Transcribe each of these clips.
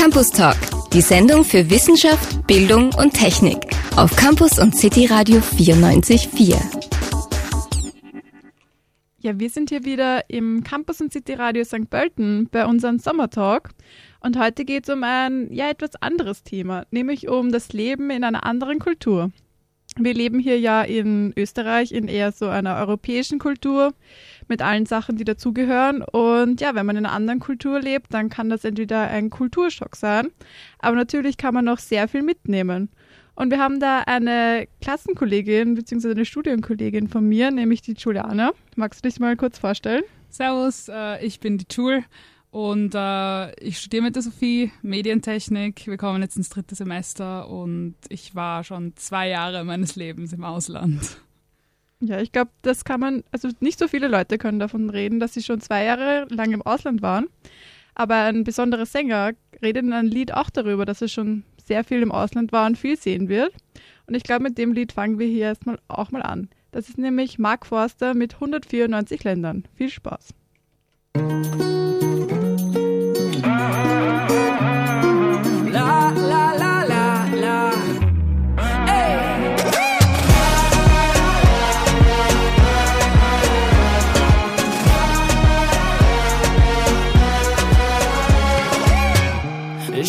Campus Talk, die Sendung für Wissenschaft, Bildung und Technik auf Campus und City Radio 94.4. Ja, wir sind hier wieder im Campus und City Radio St. Pölten bei unserem Sommertalk. Und heute geht es um ein ja etwas anderes Thema, nämlich um das Leben in einer anderen Kultur. Wir leben hier ja in Österreich in eher so einer europäischen Kultur mit allen Sachen, die dazugehören. Und ja, wenn man in einer anderen Kultur lebt, dann kann das entweder ein Kulturschock sein, aber natürlich kann man noch sehr viel mitnehmen. Und wir haben da eine Klassenkollegin bzw. eine Studienkollegin von mir, nämlich die Juliane. Magst du dich mal kurz vorstellen? Servus, äh, ich bin die Jul und äh, ich studiere mit der Sophie Medientechnik. Wir kommen jetzt ins dritte Semester und ich war schon zwei Jahre meines Lebens im Ausland. Ja, ich glaube, das kann man, also nicht so viele Leute können davon reden, dass sie schon zwei Jahre lang im Ausland waren. Aber ein besonderer Sänger redet in einem Lied auch darüber, dass er schon sehr viel im Ausland war und viel sehen wird. Und ich glaube, mit dem Lied fangen wir hier erstmal auch mal an. Das ist nämlich Mark Forster mit 194 Ländern. Viel Spaß.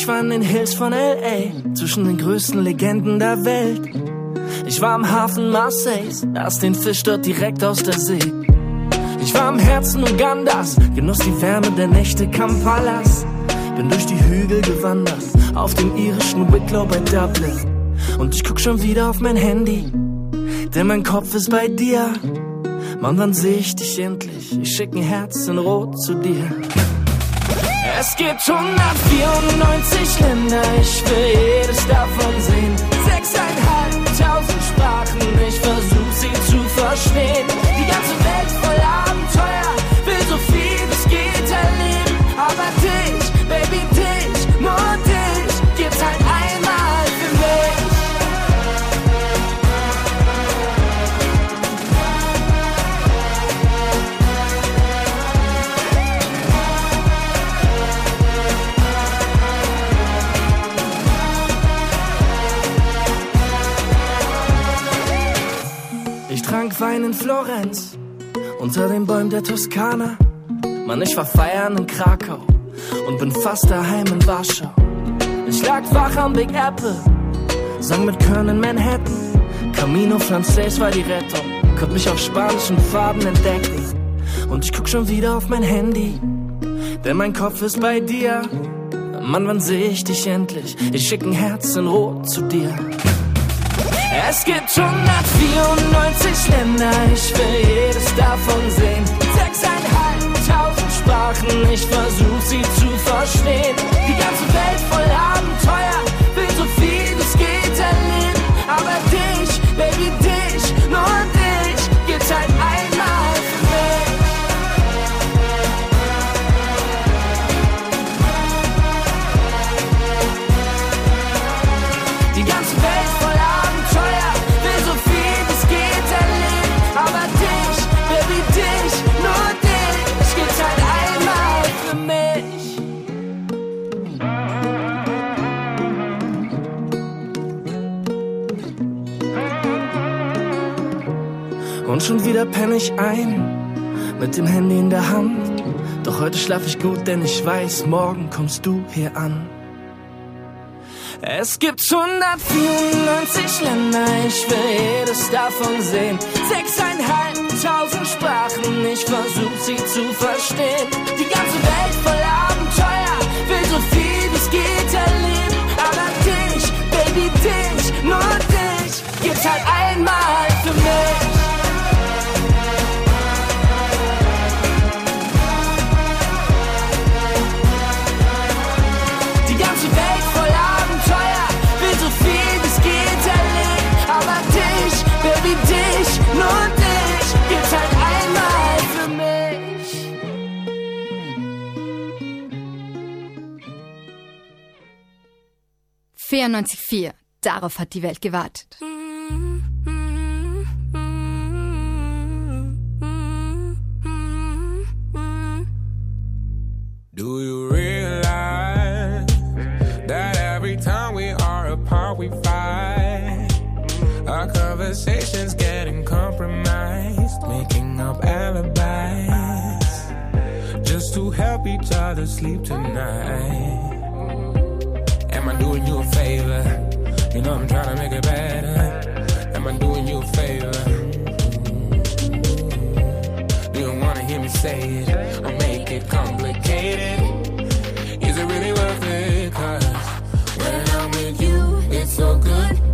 Ich war in den Hills von L.A., zwischen den größten Legenden der Welt. Ich war am Hafen Marseilles, aß den Fisch dort direkt aus der See. Ich war im Herzen Ugandas, genoss die Wärme der Nächte Kampalas. Bin durch die Hügel gewandert, auf dem irischen Wicklow bei Dublin. Und ich guck schon wieder auf mein Handy, denn mein Kopf ist bei dir. Mann, wann seh ich dich endlich? Ich schick ein Herz in Rot zu dir. Es gibt 194 Länder, ich will jedes davon sehen. Sechseinhalbtausend Sprachen, ich versuch sie zu verstehen. Die ganze Welt voll Wein in Florenz, unter den Bäumen der Toskana. Mann, ich war feiern in Krakau und bin fast daheim in Warschau. Ich lag wach am Big Apple, sang mit Köln in Manhattan. Camino Frances war die Rettung, konnte mich auf spanischen Farben entdecken. Und ich guck schon wieder auf mein Handy, denn mein Kopf ist bei dir. Mann, wann seh ich dich endlich? Ich schick ein Herz in Rot zu dir. Es gibt 194 Länder, ich will jedes davon sehen. Sechseinhalbtausend Sprachen, ich versuch sie zu verstehen. Die ganze Welt voll Abenteuer, will so viel es geht erleben. Aber dich, Baby, dich, nur Und schon wieder penne ich ein, mit dem Handy in der Hand. Doch heute schlaf ich gut, denn ich weiß, morgen kommst du hier an. Es gibt 194 Länder, ich will jedes davon sehen. Sechseinhalbtausend Sprachen, ich versuch sie zu verstehen. Die ganze Welt voll Abenteuer, will so viel es geht erleben. Aber dich, Baby, dich, nur dich, gibt's halt einmal für mich. 94.4. Darauf hat die Welt gewartet. Do you realize that every time we are apart, we fight? Our conversations getting compromised, making up alibis just to help each other sleep tonight. Am I doing you a favor? You know I'm trying to make it better. Am I doing you a favor? You wanna hear me say it or make it complicated? Is it really worth it?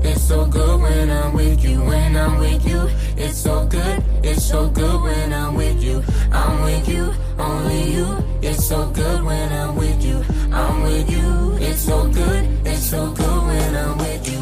It's so good when I'm with you. When I'm with you, it's so good. It's so good when I'm with you. I'm with you, only you. It's so good when I'm with you. I'm with you. It's so good. It's so good when I'm with you.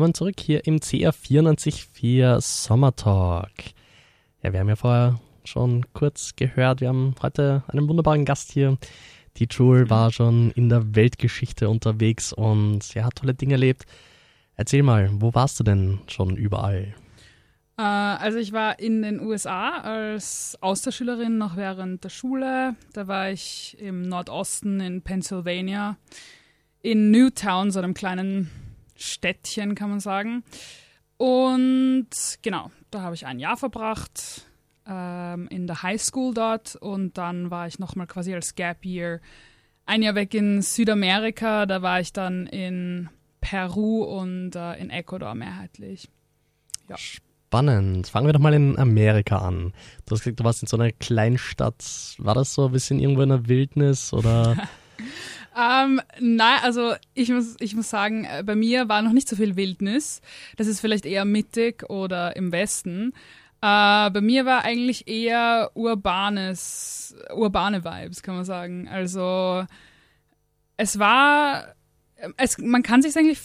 Willkommen zurück hier im CR 94.4 Sommer Talk. Ja, wir haben ja vorher schon kurz gehört, wir haben heute einen wunderbaren Gast hier. Die Jewel war schon in der Weltgeschichte unterwegs und ja, hat tolle Dinge erlebt. Erzähl mal, wo warst du denn schon überall? Äh, also ich war in den USA als Austauschschülerin noch während der Schule. Da war ich im Nordosten in Pennsylvania, in Newtown, so einem kleinen Städtchen, kann man sagen. Und genau, da habe ich ein Jahr verbracht ähm, in der High School dort und dann war ich nochmal quasi als Gap Year ein Jahr weg in Südamerika. Da war ich dann in Peru und äh, in Ecuador mehrheitlich. Ja. Spannend. Fangen wir doch mal in Amerika an. Du hast gesagt, du warst in so einer Kleinstadt. War das so ein bisschen irgendwo in der Wildnis oder? Ähm, nein, also ich muss, ich muss sagen, äh, bei mir war noch nicht so viel Wildnis. Das ist vielleicht eher mittig oder im Westen. Äh, bei mir war eigentlich eher urbanes, urbane Vibes, kann man sagen. Also es war, es, man kann sich eigentlich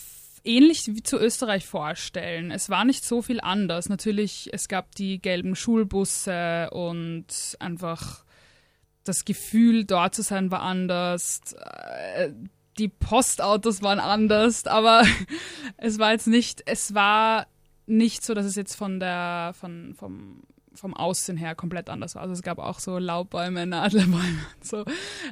ähnlich wie zu Österreich vorstellen. Es war nicht so viel anders. Natürlich, es gab die gelben Schulbusse und einfach das Gefühl, dort zu sein, war anders. Äh, Die Postautos waren anders, aber es war jetzt nicht, es war nicht so, dass es jetzt von der, von, vom, vom Aussehen her komplett anders war. Also es gab auch so Laubbäume, Nadelbäume und so.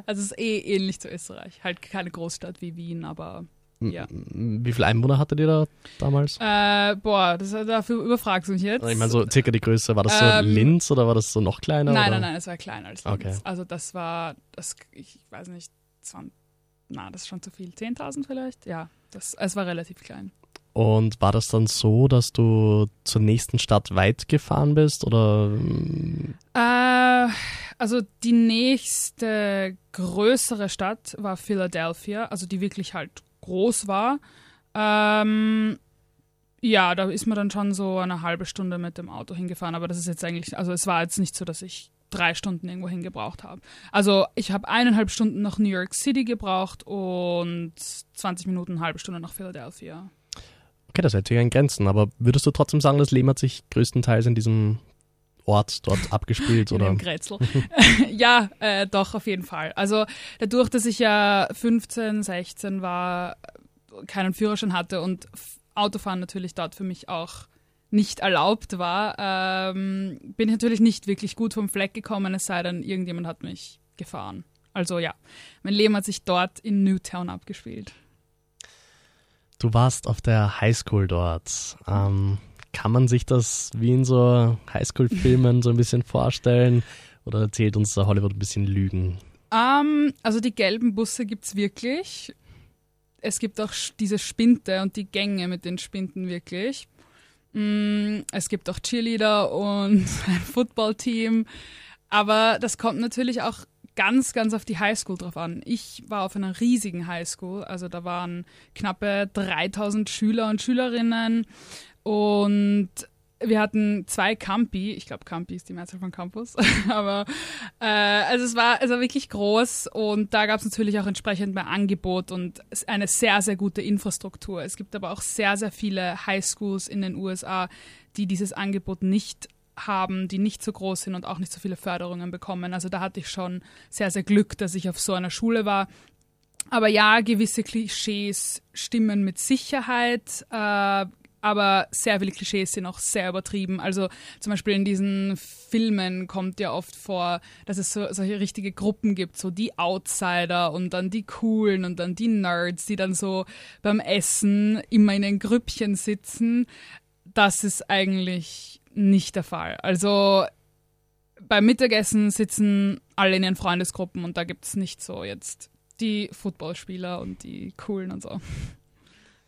Also es ist eh ähnlich zu Österreich. Halt keine Großstadt wie Wien, aber ja. Wie viele Einwohner hattet ihr da damals? Äh, boah, das, dafür überfragst du mich jetzt. Ich meine, so circa die Größe. War das so Ähm, Linz oder war das so noch kleiner? Nein, oder? nein, nein, es war kleiner als Linz. Okay. Also das war, das, ich weiß nicht, 20, na, das ist schon zu viel. 10.000 vielleicht? Ja, das, es war relativ klein. Und war das dann so, dass du zur nächsten Stadt weit gefahren bist oder Äh, also die nächste größere Stadt war Philadelphia, also die wirklich halt groß war. Ähm, ja, da ist man dann schon so eine halbe Stunde mit dem Auto hingefahren, aber das ist jetzt eigentlich, also es war jetzt nicht so, dass ich drei Stunden irgendwo hingebraucht habe. Also ich habe eineinhalb Stunden nach New York City gebraucht und 20 Minuten, eine halbe Stunde nach Philadelphia. Okay, das hält sich in Grenzen, aber würdest du trotzdem sagen, das Leben hat sich größtenteils in diesem Ort dort abgespielt in oder? dem Grätzl. ja, äh, doch, auf jeden Fall. Also dadurch, dass ich ja 15, 16 war, keinen Führerschein hatte und Autofahren natürlich dort für mich auch nicht erlaubt war, ähm, bin ich natürlich nicht wirklich gut vom Fleck gekommen, es sei denn, irgendjemand hat mich gefahren. Also ja, mein Leben hat sich dort in Newtown abgespielt. Du warst auf der Highschool dort. Ähm, kann man sich das wie in so Highschool-Filmen so ein bisschen vorstellen? Oder erzählt uns da Hollywood ein bisschen Lügen? Ähm, also die gelben Busse gibt es wirklich. Es gibt auch diese Spinte und die Gänge mit den Spinten wirklich. Mm, es gibt auch Cheerleader und ein Footballteam. Aber das kommt natürlich auch ganz, ganz auf die Highschool drauf an. Ich war auf einer riesigen Highschool, also da waren knappe 3000 Schüler und Schülerinnen und wir hatten zwei Campi, ich glaube Campi ist die Mehrzahl von Campus, aber äh, also es war also wirklich groß und da gab es natürlich auch entsprechend mehr Angebot und eine sehr, sehr gute Infrastruktur. Es gibt aber auch sehr, sehr viele Highschools in den USA, die dieses Angebot nicht haben, die nicht so groß sind und auch nicht so viele Förderungen bekommen. Also da hatte ich schon sehr, sehr Glück, dass ich auf so einer Schule war. Aber ja, gewisse Klischees stimmen mit Sicherheit, äh, aber sehr viele Klischees sind auch sehr übertrieben. Also zum Beispiel in diesen Filmen kommt ja oft vor, dass es so, solche richtige Gruppen gibt, so die Outsider und dann die Coolen und dann die Nerds, die dann so beim Essen immer in den Grüppchen sitzen. Das ist eigentlich nicht der Fall. Also beim Mittagessen sitzen alle in ihren Freundesgruppen und da gibt es nicht so jetzt die Footballspieler und die Coolen und so.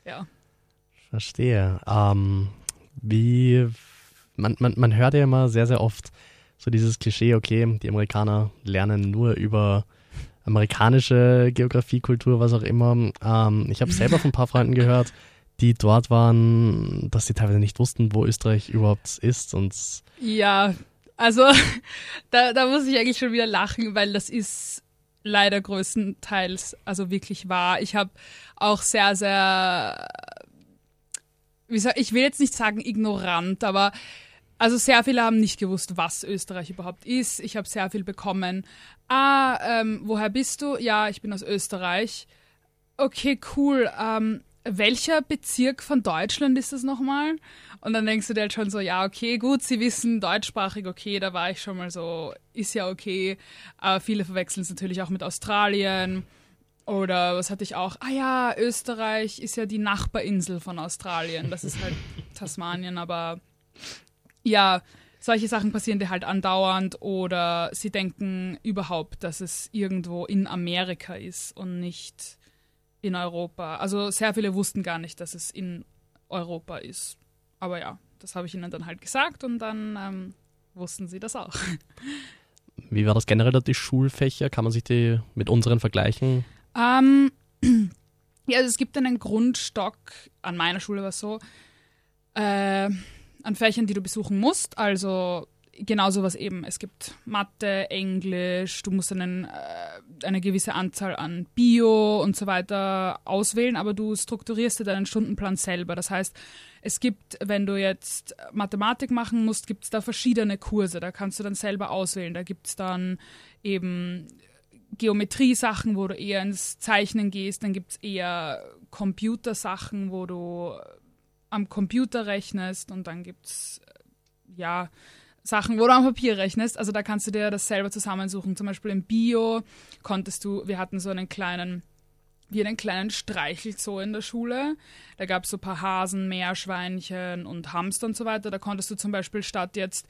Ja. Verstehe. Ähm, wie, man, man, man hört ja immer sehr, sehr oft so dieses Klischee, okay, die Amerikaner lernen nur über amerikanische Geografie, Kultur, was auch immer. Ähm, ich habe selber von ein paar Freunden gehört, die dort waren, dass sie teilweise nicht wussten, wo Österreich überhaupt ist und Ja, also da, da muss ich eigentlich schon wieder lachen, weil das ist leider größtenteils also wirklich wahr. Ich habe auch sehr, sehr, ich will jetzt nicht sagen ignorant, aber also sehr viele haben nicht gewusst, was Österreich überhaupt ist. Ich habe sehr viel bekommen. Ah, ähm, woher bist du? Ja, ich bin aus Österreich. Okay, cool. Ähm, welcher Bezirk von Deutschland ist das nochmal? Und dann denkst du dir halt schon so, ja, okay, gut, sie wissen deutschsprachig, okay, da war ich schon mal so, ist ja okay. Aber viele verwechseln es natürlich auch mit Australien. Oder was hatte ich auch? Ah ja, Österreich ist ja die Nachbarinsel von Australien. Das ist halt Tasmanien, aber ja, solche Sachen passieren dir halt andauernd oder sie denken überhaupt, dass es irgendwo in Amerika ist und nicht in Europa. Also sehr viele wussten gar nicht, dass es in Europa ist. Aber ja, das habe ich ihnen dann halt gesagt und dann ähm, wussten sie das auch. wie war das generell die Schulfächer? Kann man sich die mit unseren vergleichen? Ähm, ja, also es gibt einen Grundstock, an meiner Schule war es so, äh, an Fächern, die du besuchen musst. Also genauso was eben. Es gibt Mathe, Englisch, du musst einen, äh, eine gewisse Anzahl an Bio und so weiter auswählen, aber du strukturierst dir deinen Stundenplan selber. Das heißt, es gibt, wenn du jetzt Mathematik machen musst, gibt es da verschiedene Kurse. Da kannst du dann selber auswählen. Da gibt es dann eben Geometrie-Sachen, wo du eher ins Zeichnen gehst. Dann gibt es eher Computersachen, wo du am Computer rechnest. Und dann gibt es, ja, Sachen, wo du am Papier rechnest. Also da kannst du dir das selber zusammensuchen. Zum Beispiel im Bio konntest du, wir hatten so einen kleinen, wie einen kleinen Streichelzoo in der Schule. Da gab es so ein paar Hasen, Meerschweinchen und Hamster und so weiter. Da konntest du zum Beispiel statt jetzt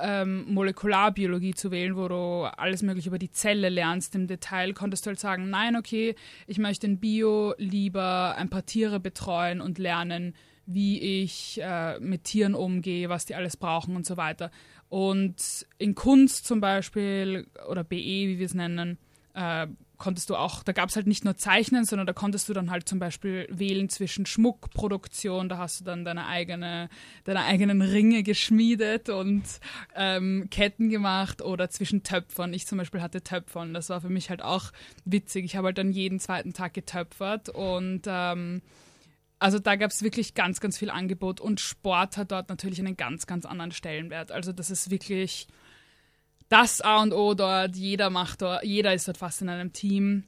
ähm, Molekularbiologie zu wählen, wo du alles mögliche über die Zelle lernst im Detail, konntest du halt sagen, nein, okay, ich möchte in Bio lieber ein paar Tiere betreuen und lernen, wie ich äh, mit Tieren umgehe, was die alles brauchen und so weiter. Und in Kunst zum Beispiel oder BE, wie wir es nennen, äh, konntest du auch, da gab es halt nicht nur Zeichnen, sondern da konntest du dann halt zum Beispiel wählen zwischen Schmuckproduktion, da hast du dann deine eigene, deine eigenen Ringe geschmiedet und ähm, Ketten gemacht oder zwischen Töpfern. Ich zum Beispiel hatte Töpfern, das war für mich halt auch witzig. Ich habe halt dann jeden zweiten Tag getöpfert und ähm, also da gab es wirklich ganz, ganz viel Angebot und Sport hat dort natürlich einen ganz, ganz anderen Stellenwert. Also das ist wirklich das A und O dort. Jeder macht dort, jeder ist dort fast in einem Team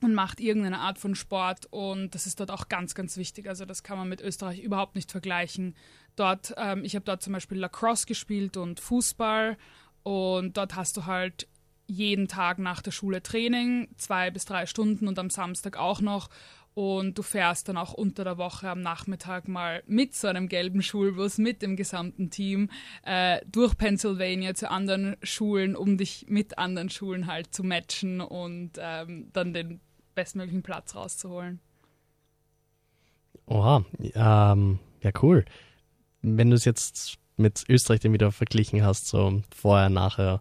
und macht irgendeine Art von Sport und das ist dort auch ganz, ganz wichtig. Also das kann man mit Österreich überhaupt nicht vergleichen. Dort, ähm, ich habe dort zum Beispiel Lacrosse gespielt und Fußball und dort hast du halt jeden Tag nach der Schule Training, zwei bis drei Stunden und am Samstag auch noch. Und du fährst dann auch unter der Woche am Nachmittag mal mit so einem gelben Schulbus, mit dem gesamten Team, äh, durch Pennsylvania zu anderen Schulen, um dich mit anderen Schulen halt zu matchen und ähm, dann den bestmöglichen Platz rauszuholen. Oha, ähm, ja cool. Wenn du es jetzt mit Österreich dann wieder verglichen hast, so vorher, nachher,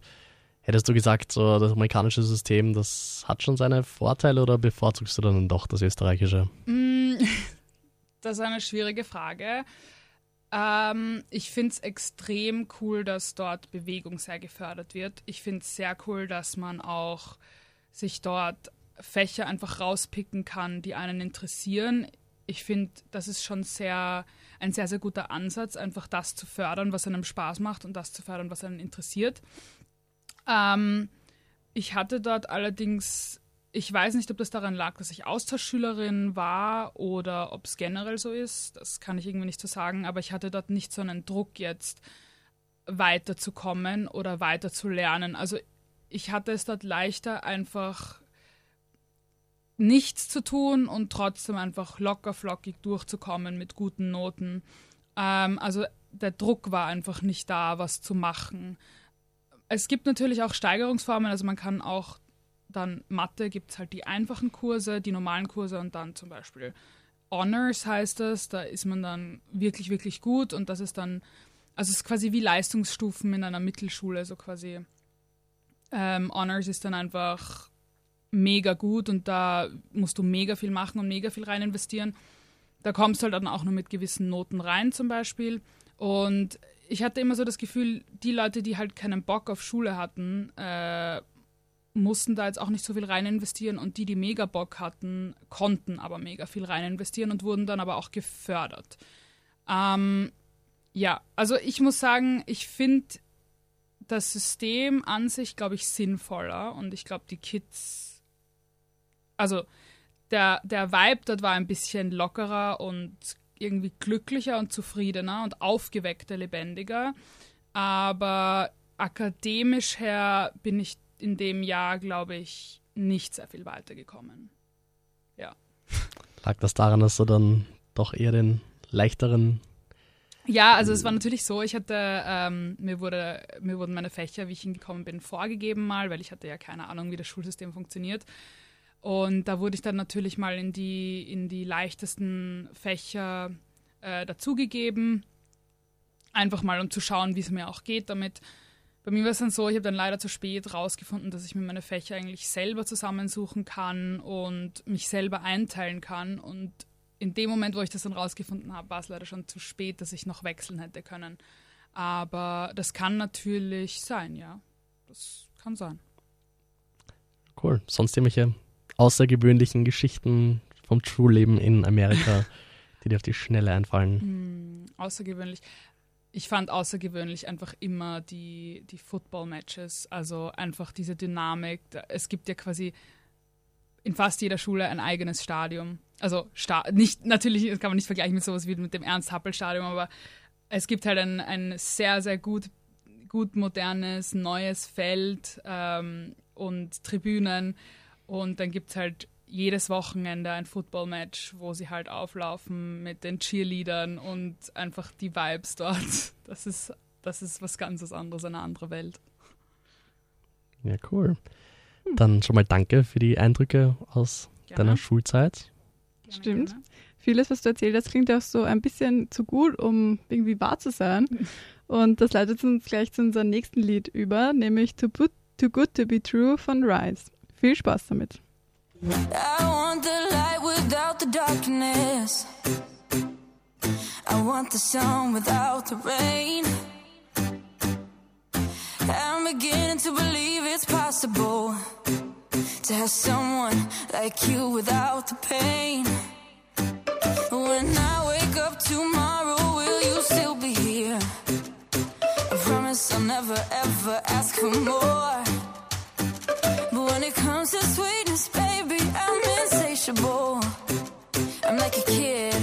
hättest du gesagt, so das amerikanische System, das hat schon seine Vorteile oder bevorzugst du dann doch das österreichische? Mm, Das ist eine schwierige Frage. Ähm, ich finde es extrem cool, dass dort Bewegung sehr gefördert wird. Ich finde es sehr cool, dass man auch sich dort Fächer einfach rauspicken kann, die einen interessieren. Ich finde, das ist schon sehr ein sehr, sehr guter Ansatz, einfach das zu fördern, was einem Spaß macht und das zu fördern, was einen interessiert. Ähm, ich hatte dort allerdings, ich weiß nicht, ob das daran lag, dass ich Austauschschülerin war oder ob es generell so ist. Das kann ich irgendwie nicht so sagen, aber ich hatte dort nicht so einen Druck jetzt weiterzukommen oder weiter zu lernen. Also ich hatte es dort leichter, einfach nichts zu tun und trotzdem einfach locker flockig durchzukommen mit guten Noten. Ähm, also der Druck war einfach nicht da, was zu machen. Es gibt natürlich auch Steigerungsformen, also man kann auch dann Mathe gibt es halt die einfachen Kurse, die normalen Kurse und dann zum Beispiel Honors heißt das, da ist man dann wirklich, wirklich gut und das ist dann, also es ist quasi wie Leistungsstufen in einer Mittelschule, so quasi. Ähm, Honors ist dann einfach mega gut und da musst du mega viel machen und mega viel rein investieren. Da kommst du halt dann auch nur mit gewissen Noten rein zum Beispiel. Und ich hatte immer so das Gefühl, die Leute, die halt keinen Bock auf Schule hatten, äh, mussten da jetzt auch nicht so viel rein investieren und die, die mega Bock hatten, konnten aber mega viel rein investieren und wurden dann aber auch gefördert. Ähm, ja, also ich muss sagen, ich finde das System an sich, glaube ich, sinnvoller und ich glaube, die Kids, also der, der Vibe dort war ein bisschen lockerer und irgendwie glücklicher und zufriedener und aufgeweckter, lebendiger. Aber akademisch her bin ich in dem Jahr, glaube ich, nicht sehr viel weitergekommen. Ja. Lag das daran, dass du dann doch eher den leichteren Ja, also es war natürlich so, ich hatte, ähm, mir, wurde, mir wurden meine Fächer, wie ich hingekommen bin, vorgegeben mal, weil ich hatte ja keine Ahnung, wie das Schulsystem funktioniert. Und da wurde ich dann natürlich mal in die, in die leichtesten Fächer äh, dazugegeben. Einfach mal, um zu schauen, wie es mir auch geht damit. Bei mir war es dann so, ich habe dann leider zu spät rausgefunden, dass ich mir meine Fächer eigentlich selber zusammensuchen kann und mich selber einteilen kann. Und in dem Moment, wo ich das dann rausgefunden habe, war es leider schon zu spät, dass ich noch wechseln hätte können. Aber das kann natürlich sein, ja. Das kann sein. Cool. Sonst irgendwelche außergewöhnlichen Geschichten vom Schulleben in Amerika, die dir auf die Schnelle einfallen? Hm, außergewöhnlich. Ich fand außergewöhnlich einfach immer die, die Football-Matches, also einfach diese Dynamik. Es gibt ja quasi in fast jeder Schule ein eigenes Stadion. Also Sta nicht, natürlich das kann man nicht vergleichen mit sowas wie mit dem Ernst-Happel-Stadion, aber es gibt halt ein, ein sehr, sehr gut, gut modernes, neues Feld ähm, und Tribünen. Und dann gibt es halt jedes Wochenende ein Football-Match, wo sie halt auflaufen mit den Cheerleadern und einfach die Vibes dort. Das ist, das ist was ganz anderes, eine andere Welt. Ja, cool. Dann schon mal danke für die Eindrücke aus Gerne. deiner Schulzeit. Gerne, Stimmt. gerne. Vieles, was du erzählt hast, klingt auch so ein bisschen zu gut, um irgendwie wahr zu sein. Und das leitet uns gleich zu unserem nächsten Lied über, nämlich Too, Good- Too Good to Be True von Rise. Viel Spaß damit. I want the light without the darkness. I want the sun without the rain. I'm beginning to believe it's possible to have someone like you without the pain. When I wake up tomorrow, will you still be here? I promise I'll never ever ask for more. I'm like a kid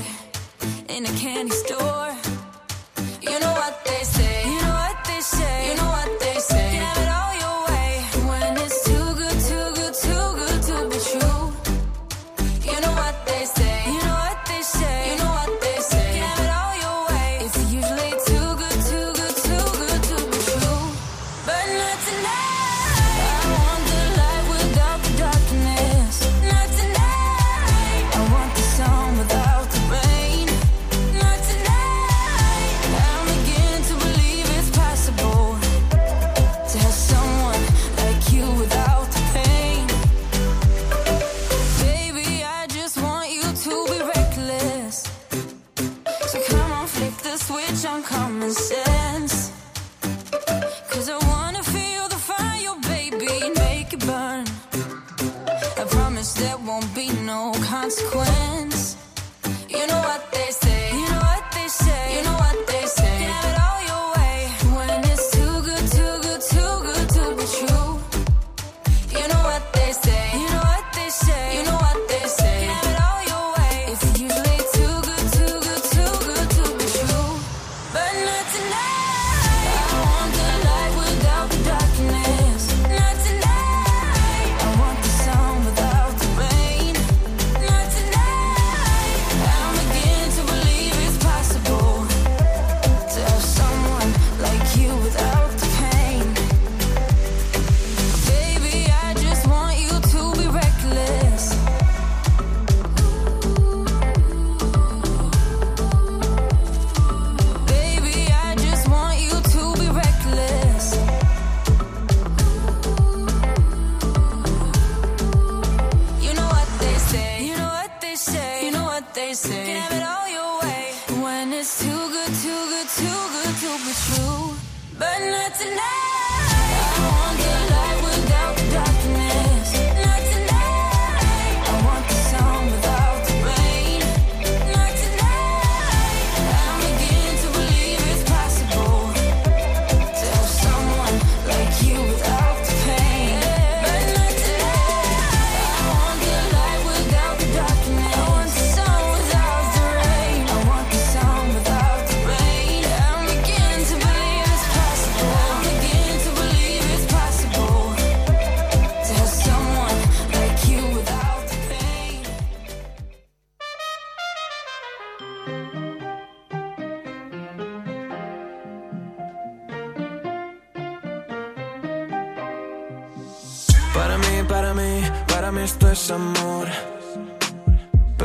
in a candy store.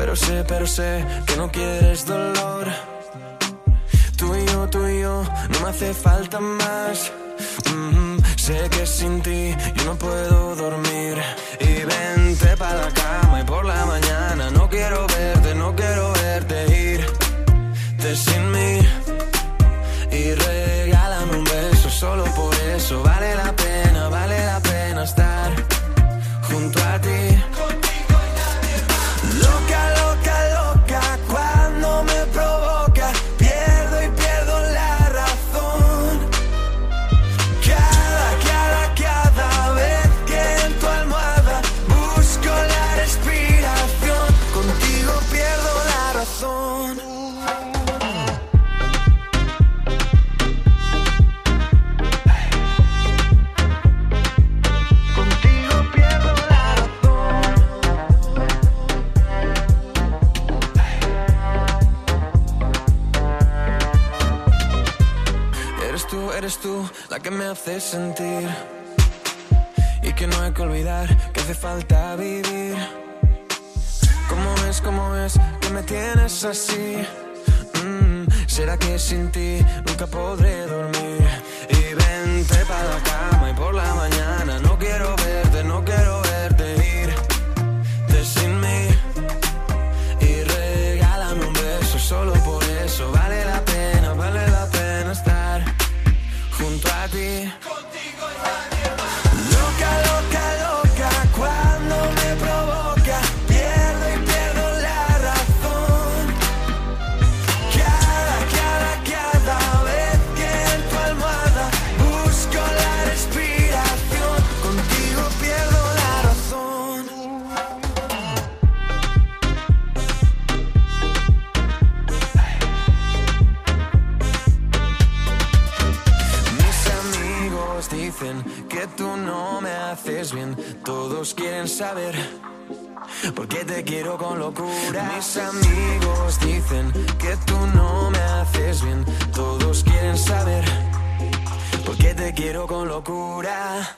Pero sé, pero sé que no quieres dolor. Tú y yo, tú y yo, no me hace falta más. Mm-hmm. Sé que sin ti yo no puedo dormir. Y vente para la cama y por la mañana no quiero verte, no quiero verte irte sin mí. Y regálame un beso, solo por eso vale la hace sentir y que no hay que olvidar que hace falta vivir. ¿Cómo es, cómo es que me tienes así? Mm, ¿Será que sin ti nunca podré dormir? Y vente para la cama y por la mañana no quiero verte, no quiero verte ir sin mí. Y regálame un beso solo saber por qué te quiero con locura. Mis amigos dicen que tú no me haces bien. Todos quieren saber por qué te quiero con locura.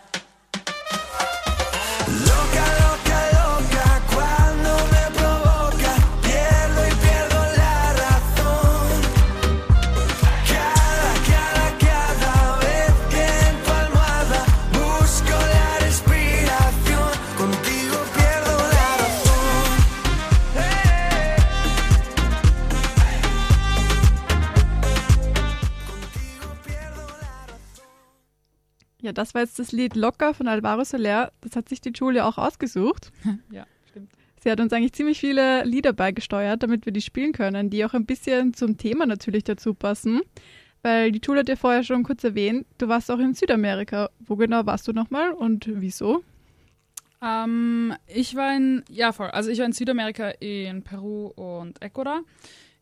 Das war jetzt das Lied Locker von Alvaro Soler. Das hat sich die Julia auch ausgesucht. Ja, stimmt. Sie hat uns eigentlich ziemlich viele Lieder beigesteuert, damit wir die spielen können, die auch ein bisschen zum Thema natürlich dazu passen. Weil die Julia hat ja vorher schon kurz erwähnt, du warst auch in Südamerika. Wo genau warst du nochmal und wieso? Ähm, ich war in, ja voll, also ich war in Südamerika in Peru und Ecuador.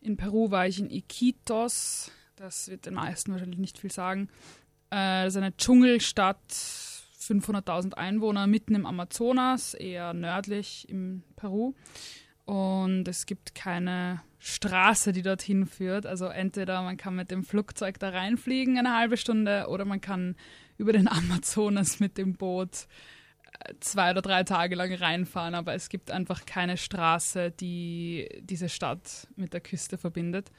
In Peru war ich in Iquitos, das wird den meisten wahrscheinlich nicht viel sagen. Äh, das ist eine Dschungelstadt, 500.000 Einwohner, mitten im Amazonas, eher nördlich im Peru. Und es gibt keine Straße, die dorthin führt. Also entweder man kann mit dem Flugzeug da reinfliegen eine halbe Stunde oder man kann über den Amazonas mit dem Boot äh, zwei oder drei Tage lang reinfahren, aber es gibt einfach keine Straße, die diese Stadt mit der Küste verbindet.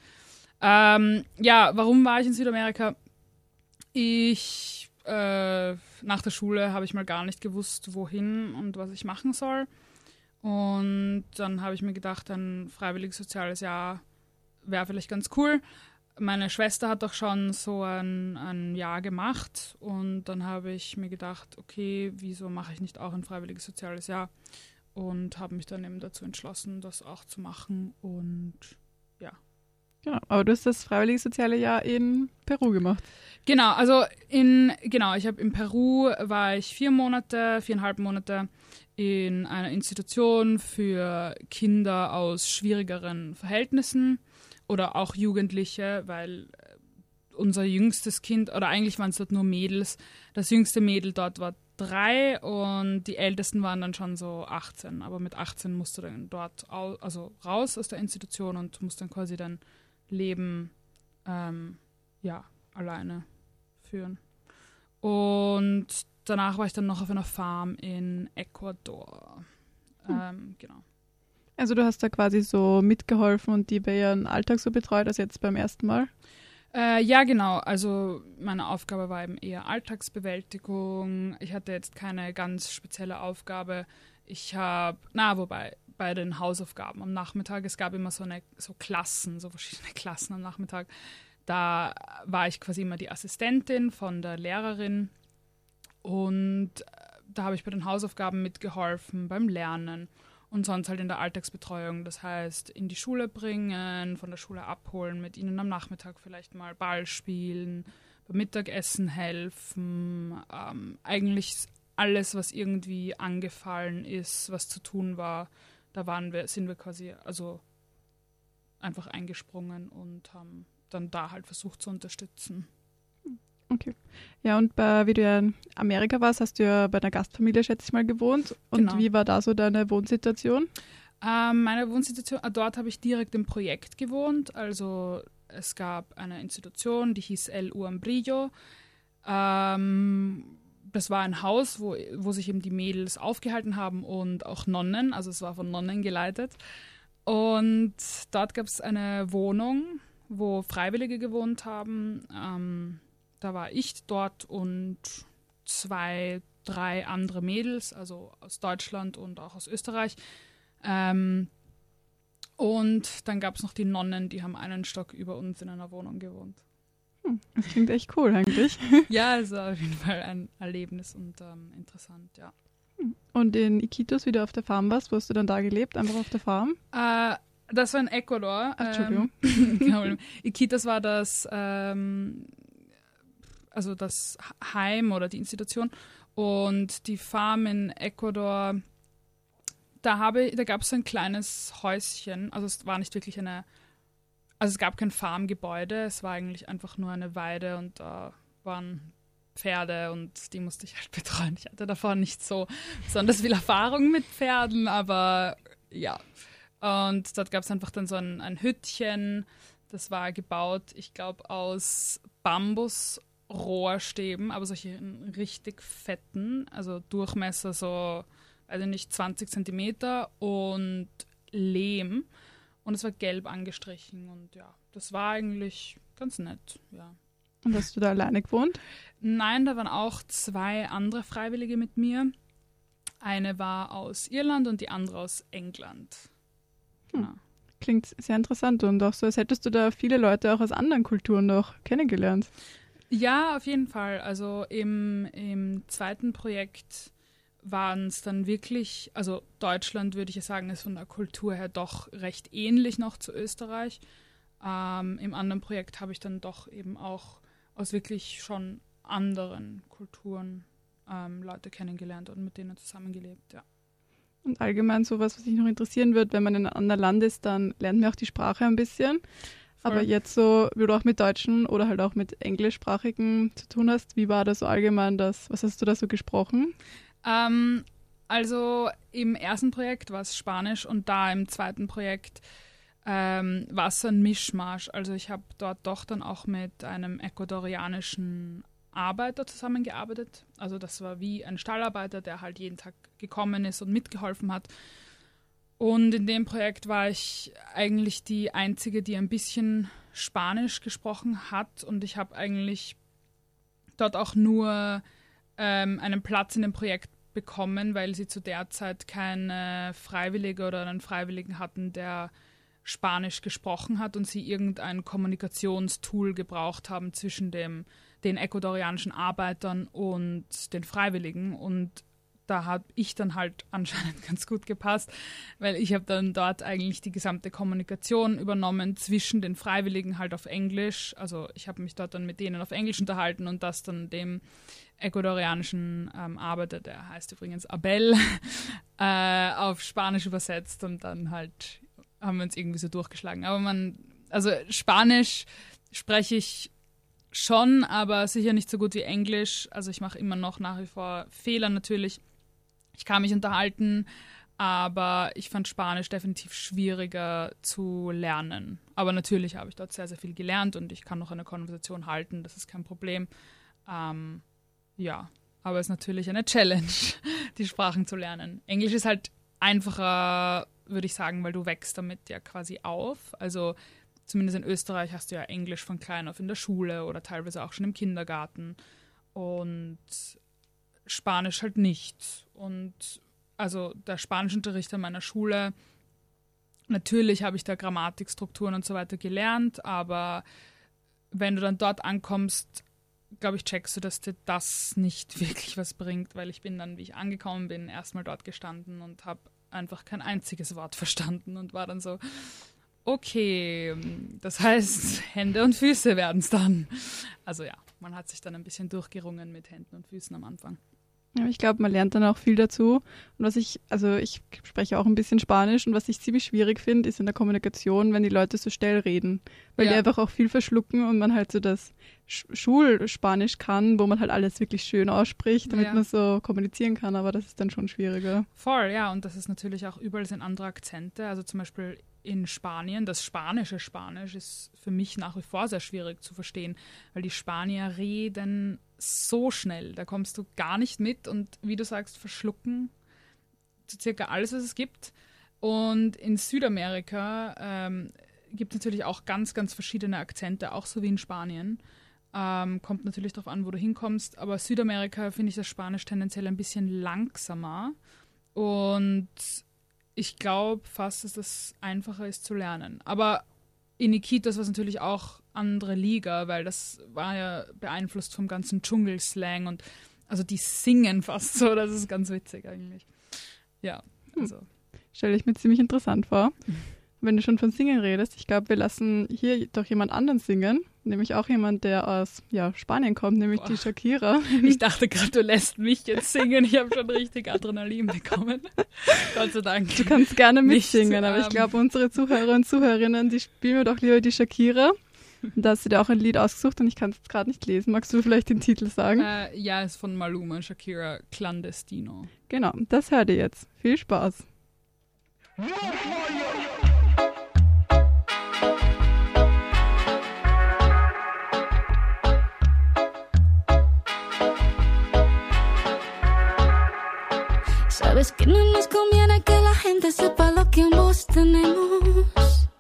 Ähm, ja, warum war ich in Südamerika? Ich, äh, nach der Schule habe ich mal gar nicht gewusst, wohin und was ich machen soll. Und dann habe ich mir gedacht, ein freiwilliges soziales Jahr wäre vielleicht ganz cool. Meine Schwester hat doch schon so ein, ein Jahr gemacht und dann habe ich mir gedacht, okay, wieso mache ich nicht auch ein freiwilliges soziales Jahr? Und habe mich dann eben dazu entschlossen, das auch zu machen und Genau, aber du hast das freiwillige soziale Jahr in Peru gemacht. Genau, also in, genau, ich habe in Peru war ich vier Monate, viereinhalb Monate in einer Institution für Kinder aus schwierigeren Verhältnissen oder auch Jugendliche, weil äh, unser jüngstes Kind, oder eigentlich waren es dort nur Mädels, das jüngste Mädel dort war drei und die ältesten waren dann schon so 18. Aber mit 18 musst du dann dort also raus aus der Institution und musst dann quasi dein Leben ähm, ja, alleine führen. Und danach war ich dann noch auf einer Farm in Ecuador. Ähm, genau. Also du hast da quasi so mitgeholfen und die bei ihren Alltag so betreut als jetzt beim ersten Mal. Äh, ja, genau. Also meine Aufgabe war eben eher Alltagsbewältigung. Ich hatte jetzt keine ganz spezielle Aufgabe. Ich habe, na, wobei, bei den Hausaufgaben am Nachmittag, es gab immer so eine, so Klassen, so verschiedene Klassen am Nachmittag. Da war ich quasi immer die Assistentin von der Lehrerin und äh, da habe ich bei den Hausaufgaben mitgeholfen, beim Lernen und sonst halt in der Alltagsbetreuung. Das heißt, in die Schule bringen, von der Schule abholen, mit ihnen am Nachmittag vielleicht mal Ball spielen, beim Mittagessen helfen. Ähm, eigentlich alles, was irgendwie angefallen ist, was zu tun war, da waren wir, sind wir quasi also einfach eingesprungen und haben dann da halt versucht zu unterstützen. Okay. Ja, und bei, wie du ja in Amerika warst, hast du ja bei einer Gastfamilie, schätze ich mal, gewohnt. Und Genau. wie war da so deine Wohnsituation? Ähm, meine Wohnsituation, äh, dort habe ich direkt im Projekt gewohnt. Also es gab eine Institution, die hieß El Uambrillo. Ähm, das war ein Haus, wo, wo sich eben die Mädels aufgehalten haben und auch Nonnen, also es war von Nonnen geleitet. Und dort gab es eine Wohnung, wo Freiwillige gewohnt haben. Ähm, da war ich dort und zwei, drei andere Mädels, also aus Deutschland und auch aus Österreich. Ähm, und dann gab es noch die Nonnen, die haben einen Stock über uns in einer Wohnung gewohnt. Das klingt echt cool eigentlich. Ja, es war auf jeden Fall ein Erlebnis und ähm, interessant, ja. Und in Iquitos, wie du auf der Farm warst, wo hast du dann da gelebt? Einfach auf der Farm? Äh, das war in Ecuador. Ach, Entschuldigung. Ähm, kein Problem. Iquitos war das, ähm, also das Heim oder die Institution. Und die Farm in Ecuador, da, habe, da gab es ein kleines Häuschen. Also es war nicht wirklich eine, also es gab kein Farmgebäude, es war eigentlich einfach nur eine Weide und da waren Pferde und die musste ich halt betreuen. Ich hatte davor nicht so besonders viel Erfahrung mit Pferden, aber ja. Und dort gab es einfach dann so ein, ein Hüttchen, das war gebaut, ich glaube, aus Bambusrohrstäben, aber solche richtig fetten, also Durchmesser so, also nicht 20 Zentimeter und Lehm. Und es war gelb angestrichen und ja, das war eigentlich ganz nett, ja. Und hast du da alleine gewohnt? Nein, da waren auch zwei andere Freiwillige mit mir. Eine war aus Irland und die andere aus England. Genau. Klingt sehr interessant und auch so, als hättest du da viele Leute auch aus anderen Kulturen noch kennengelernt. Ja, auf jeden Fall. Also im, im zweiten Projekt waren es dann wirklich, also Deutschland würde ich sagen, ist von der Kultur her doch recht ähnlich noch zu Österreich. Ähm, Im anderen Projekt habe ich dann doch eben auch aus wirklich schon anderen Kulturen ähm, Leute kennengelernt und mit denen zusammengelebt, ja. Und allgemein sowas, was mich noch interessieren wird, wenn man in einem anderen Land ist, dann lernt man auch die Sprache ein bisschen. Voll. Aber jetzt so, wie du auch mit Deutschen oder halt auch mit Englischsprachigen zu tun hast, wie war das so allgemein das? Was hast du da so gesprochen? Ähm, also im ersten Projekt war es Spanisch und da im zweiten Projekt ähm, war es so ein Mischmasch. Also ich habe dort doch dann auch mit einem ecuadorianischen Arbeiter zusammengearbeitet. Also das war wie ein Stallarbeiter, der halt jeden Tag gekommen ist und mitgeholfen hat. Und in dem Projekt war ich eigentlich die Einzige, die ein bisschen Spanisch gesprochen hat. Und ich habe eigentlich dort auch nur ähm, einen Platz in dem Projekt bekommen, weil sie zu der Zeit keine Freiwillige oder einen Freiwilligen hatten, der Spanisch gesprochen hat und sie irgendein Kommunikationstool gebraucht haben zwischen dem, den ecuadorianischen Arbeitern und den Freiwilligen. Und da habe ich dann halt anscheinend ganz gut gepasst, weil ich habe dann dort eigentlich die gesamte Kommunikation übernommen zwischen den Freiwilligen halt auf Englisch. Also ich habe mich dort dann mit denen auf Englisch unterhalten und das dann dem ecuadorianischen ähm, Arbeiter, der heißt übrigens Abel, äh, auf Spanisch übersetzt und dann halt haben wir uns irgendwie so durchgeschlagen. Aber man, also Spanisch spreche ich schon, aber sicher nicht so gut wie Englisch. Also ich mache immer noch nach wie vor Fehler natürlich. Ich kann mich unterhalten, aber ich fand Spanisch definitiv schwieriger zu lernen. Aber natürlich habe ich dort sehr, sehr viel gelernt und ich kann noch eine Konversation halten, das ist kein Problem. Ähm, ja, aber es ist natürlich eine Challenge, die Sprachen zu lernen. Englisch ist halt einfacher, würde ich sagen, weil du wächst damit ja quasi auf. Also zumindest in Österreich hast du ja Englisch von klein auf in der Schule oder teilweise auch schon im Kindergarten. Und Spanisch halt nicht. Und also der Spanischunterricht an meiner Schule, natürlich habe ich da Grammatikstrukturen und so weiter gelernt, aber wenn du dann dort ankommst, glaube ich, checkst du, dass dir das nicht wirklich was bringt, weil ich bin dann, wie ich angekommen bin, erstmal dort gestanden und habe einfach kein einziges Wort verstanden und war dann so, okay, das heißt, Hände und Füße werden es dann. Also ja, man hat sich dann ein bisschen durchgerungen mit Händen und Füßen am Anfang. Ja, ich glaube, man lernt dann auch viel dazu. Und was ich, also ich spreche auch ein bisschen Spanisch und was ich ziemlich schwierig finde, ist in der Kommunikation, wenn die Leute so schnell reden. Weil Ja. die einfach auch viel verschlucken und man halt so das Sch Schulspanisch kann, wo man halt alles wirklich schön ausspricht, damit Ja. man so kommunizieren kann, aber das ist dann schon schwieriger. Voll, ja, und das ist natürlich auch überall sind andere Akzente. Also zum Beispiel in Spanien, das spanische Spanisch ist für mich nach wie vor sehr schwierig zu verstehen, weil die Spanier reden so schnell, da kommst du gar nicht mit und wie du sagst, verschlucken so circa alles, was es gibt. Und in Südamerika ähm, gibt es natürlich auch ganz, ganz verschiedene Akzente, auch so wie in Spanien. Ähm, kommt natürlich darauf an, wo du hinkommst, aber Südamerika finde ich das Spanisch tendenziell ein bisschen langsamer. Und ich glaube fast, dass das einfacher ist zu lernen. Aber in Iquitos war es natürlich auch andere Liga, weil das war ja beeinflusst vom ganzen Dschungelslang und also die singen fast so, das ist ganz witzig eigentlich. Ja, also. Stelle ich mir ziemlich interessant vor. Wenn du schon von Singen redest, ich glaube, wir lassen hier doch jemand anderen singen, nämlich auch jemand, der aus ja, Spanien kommt, nämlich Boah. die Shakira. Ich dachte gerade, du lässt mich jetzt singen. Ich habe schon richtig Adrenalin bekommen. Gott sei Dank. Du kannst gerne mitsingen, aber ich ähm, glaube, unsere Zuhörer und Zuhörerinnen, die spielen mir doch lieber die Shakira. Da hast du dir auch ein Lied ausgesucht und ich kann es gerade nicht lesen. Magst du vielleicht den Titel sagen? Äh, ja, ist von Maluma, Shakira, Clandestino. Genau, das hört ihr jetzt. Viel Spaß. Sabes que no nos conviene que la gente sepa lo que ambos tenemos.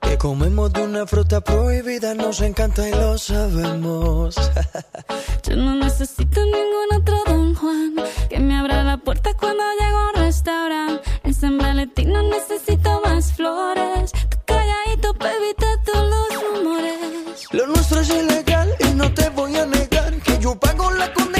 Que comemos de una fruta prohibida, nos encanta y lo sabemos. Yo no necesito ningún otro don Juan que me abra la puerta cuando llego a un restaurante. En San Valentín no necesito más flores. Tú calladito, baby, te todos los rumores. Lo nuestro es ilegal y no te voy a negar que yo pago la condena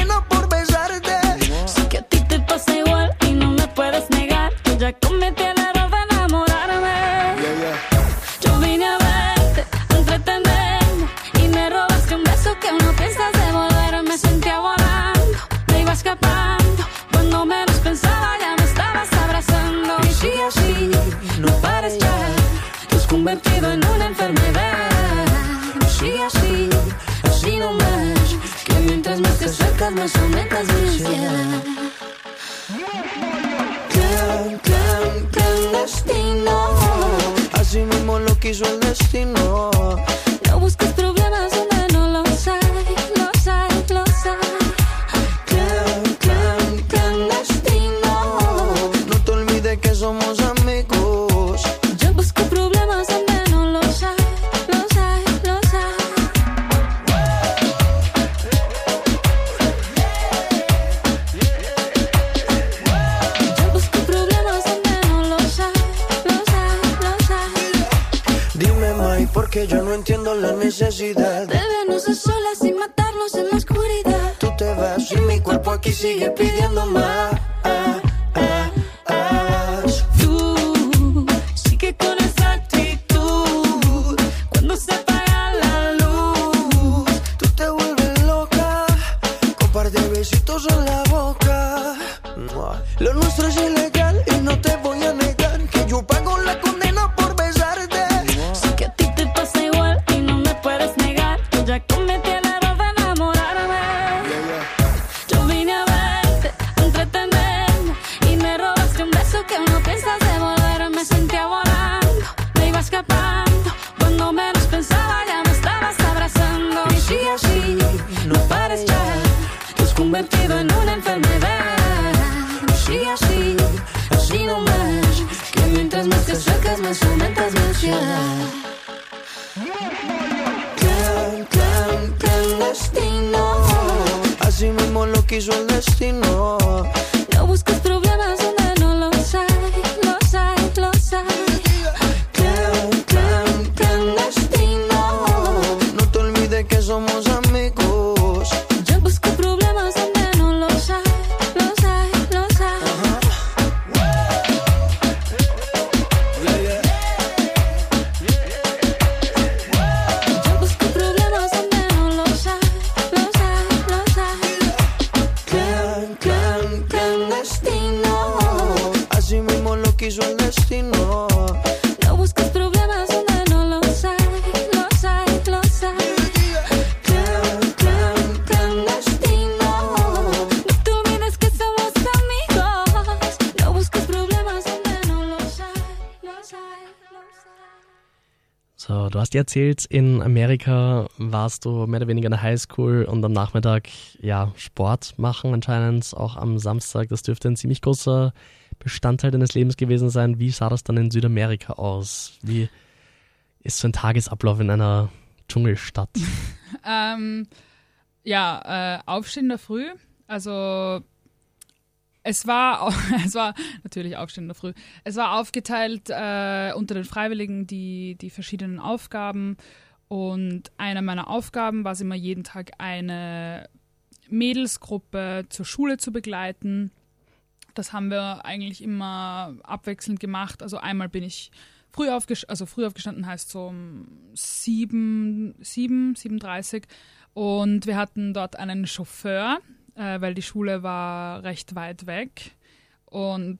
camino. Así mismo lo quiso el destino hast dir erzählt, in Amerika warst du mehr oder weniger in der Highschool und am Nachmittag ja Sport machen anscheinend, auch am Samstag. Das dürfte ein ziemlich großer Bestandteil deines Lebens gewesen sein. Wie sah das dann in Südamerika aus? Wie ist so ein Tagesablauf in einer Dschungelstadt? ähm, ja, äh, aufstehen in der Früh, also es war, es war natürlich Aufstehen in der Früh. Es war aufgeteilt äh, unter den Freiwilligen die, die verschiedenen Aufgaben. Und eine meiner Aufgaben war es immer jeden Tag eine Mädelsgruppe zur Schule zu begleiten. Das haben wir eigentlich immer abwechselnd gemacht. Also einmal bin ich früh aufgestanden, also früh aufgestanden heißt so um 7, 7, 37. Und wir hatten dort einen Chauffeur, äh, weil die Schule war recht weit weg. Und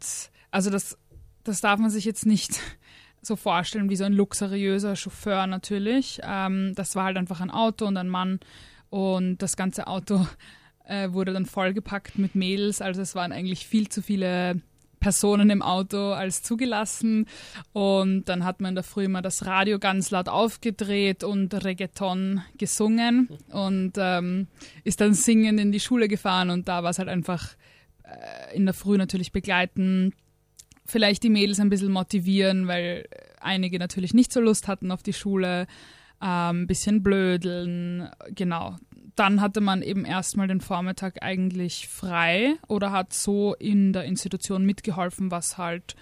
also das, das darf man sich jetzt nicht so vorstellen wie so ein luxuriöser Chauffeur natürlich. Ähm, das war halt einfach ein Auto und ein Mann und das ganze Auto äh, wurde dann vollgepackt mit Mädels. Also es waren eigentlich viel zu viele Personen im Auto als zugelassen. Und dann hat man in der Früh immer das Radio ganz laut aufgedreht und Reggaeton gesungen und ähm, ist dann singend in die Schule gefahren. Und da war es halt einfach äh, in der Früh natürlich begleiten, vielleicht die Mädels ein bisschen motivieren, weil einige natürlich nicht so Lust hatten auf die Schule. Ein ähm, bisschen blödeln, genau dann hatte man eben erstmal den Vormittag eigentlich frei oder hat so in der Institution mitgeholfen, was halt,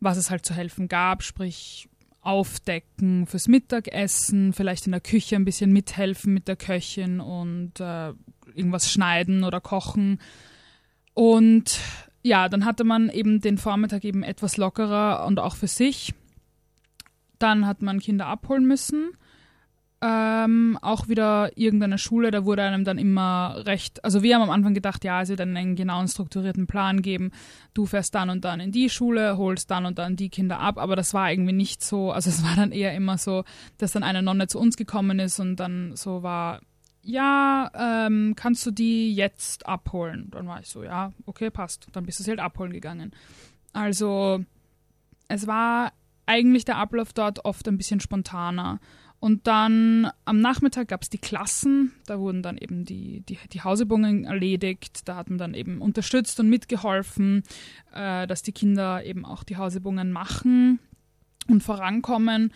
was es halt zu helfen gab, sprich aufdecken fürs Mittagessen, vielleicht in der Küche ein bisschen mithelfen mit der Köchin und äh, irgendwas schneiden oder kochen. Und ja, dann hatte man eben den Vormittag eben etwas lockerer und auch für sich. Dann hat man Kinder abholen müssen ähm, auch wieder irgendeine Schule, da wurde einem dann immer recht, also wir haben am Anfang gedacht, ja, es wird einen genauen strukturierten Plan geben, du fährst dann und dann in die Schule, holst dann und dann die Kinder ab, aber das war irgendwie nicht so, also es war dann eher immer so, dass dann eine Nonne zu uns gekommen ist und dann so war, ja, ähm, kannst du die jetzt abholen? Dann war ich so, ja, okay, passt. Dann bist du sie halt abholen gegangen. Also es war eigentlich der Ablauf dort oft ein bisschen spontaner. Und dann am Nachmittag gab es die Klassen, da wurden dann eben die, die, die Hausübungen erledigt, da hat man dann eben unterstützt und mitgeholfen, äh, dass die Kinder eben auch die Hausübungen machen und vorankommen.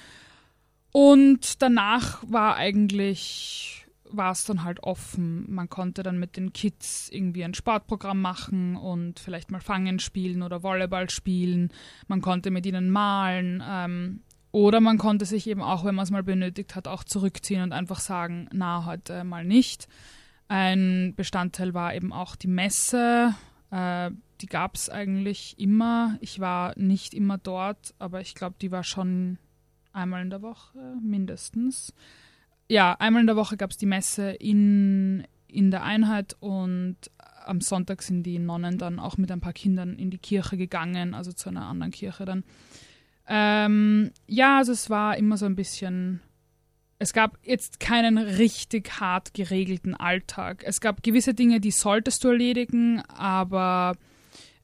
Und danach war eigentlich, war es dann halt offen. Man konnte dann mit den Kids irgendwie ein Sportprogramm machen und vielleicht mal Fangen spielen oder Volleyball spielen. Man konnte mit ihnen malen. Ähm, oder man konnte sich eben auch, wenn man es mal benötigt hat, auch zurückziehen und einfach sagen, na, heute mal nicht. Ein Bestandteil war eben auch die Messe. Äh, die gab es eigentlich immer. Ich war nicht immer dort, aber ich glaube, die war schon einmal in der Woche mindestens. Ja, einmal in der Woche gab es die Messe in, in der Einheit und am Sonntag sind die Nonnen dann auch mit ein paar Kindern in die Kirche gegangen, also zu einer anderen Kirche dann. Ähm, ja, also es war immer so ein bisschen. Es gab jetzt keinen richtig hart geregelten Alltag. Es gab gewisse Dinge, die solltest du erledigen, aber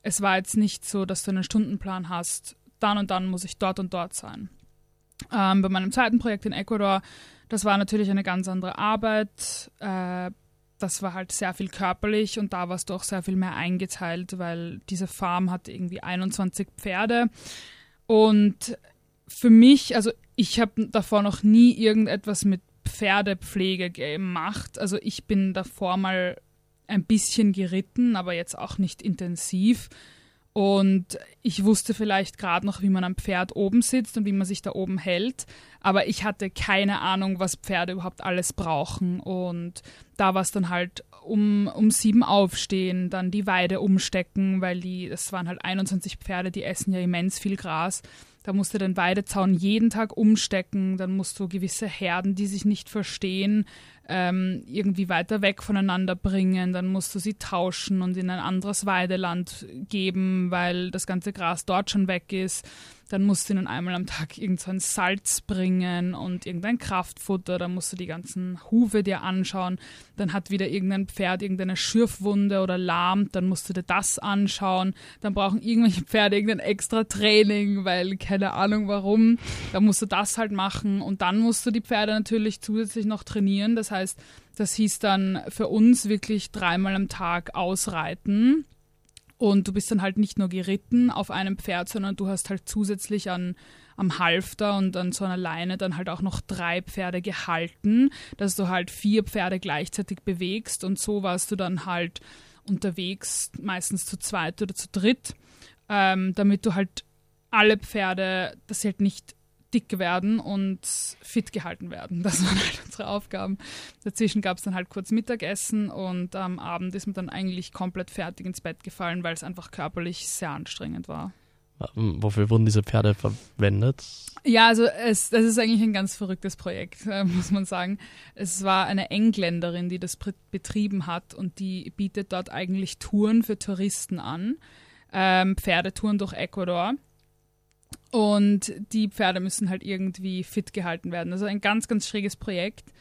es war jetzt nicht so, dass du einen Stundenplan hast. Dann und dann muss ich dort und dort sein. Ähm, bei meinem zweiten Projekt in Ecuador, das war natürlich eine ganz andere Arbeit. Äh, das war halt sehr viel körperlich und da warst du auch sehr viel mehr eingeteilt, weil diese Farm hatte irgendwie 21 Pferde. Und für mich, also ich habe davor noch nie irgendetwas mit Pferdepflege gemacht. Also ich bin davor mal ein bisschen geritten, aber jetzt auch nicht intensiv. Und ich wusste vielleicht gerade noch, wie man am Pferd oben sitzt und wie man sich da oben hält. Aber ich hatte keine Ahnung, was Pferde überhaupt alles brauchen. Und da war es dann halt um, um sieben aufstehen, dann die Weide umstecken, weil die, das waren halt 21 Pferde, die essen ja immens viel Gras. Da musst du den Weidezaun jeden Tag umstecken, dann musst du gewisse Herden, die sich nicht verstehen, ähm, irgendwie weiter weg voneinander bringen, dann musst du sie tauschen und in ein anderes Weideland geben, weil das ganze Gras dort schon weg ist. Dann musst du ihnen einmal am Tag irgendein so Salz bringen und irgendein Kraftfutter. Dann musst du die ganzen Hufe dir anschauen. Dann hat wieder irgendein Pferd irgendeine Schürfwunde oder lahmt. Dann musst du dir das anschauen. Dann brauchen irgendwelche Pferde irgendein extra Training, weil keine Ahnung warum. Da musst du das halt machen. Und dann musst du die Pferde natürlich zusätzlich noch trainieren. Das heißt, das hieß dann für uns wirklich dreimal am Tag ausreiten und du bist dann halt nicht nur geritten auf einem Pferd, sondern du hast halt zusätzlich an, am Halfter und an so einer Leine dann halt auch noch drei Pferde gehalten, dass du halt vier Pferde gleichzeitig bewegst. Und so warst du dann halt unterwegs, meistens zu zweit oder zu dritt, ähm, damit du halt alle Pferde, dass sie halt nicht dick werden und fit gehalten werden. Das waren halt unsere Aufgaben. Dazwischen gab es dann halt kurz Mittagessen und am Abend ist man dann eigentlich komplett fertig ins Bett gefallen, weil es einfach körperlich sehr anstrengend war. Wofür wurden diese Pferde verwendet? Ja, also es, das ist eigentlich ein ganz verrücktes Projekt, äh, muss man sagen. Es war eine Engländerin, die das betrieben hat und die bietet dort eigentlich Touren für Touristen an, ähm, Pferdetouren durch Ecuador. Und die Pferde müssen halt irgendwie fit gehalten werden. Also ein ganz, ganz schräges Projekt,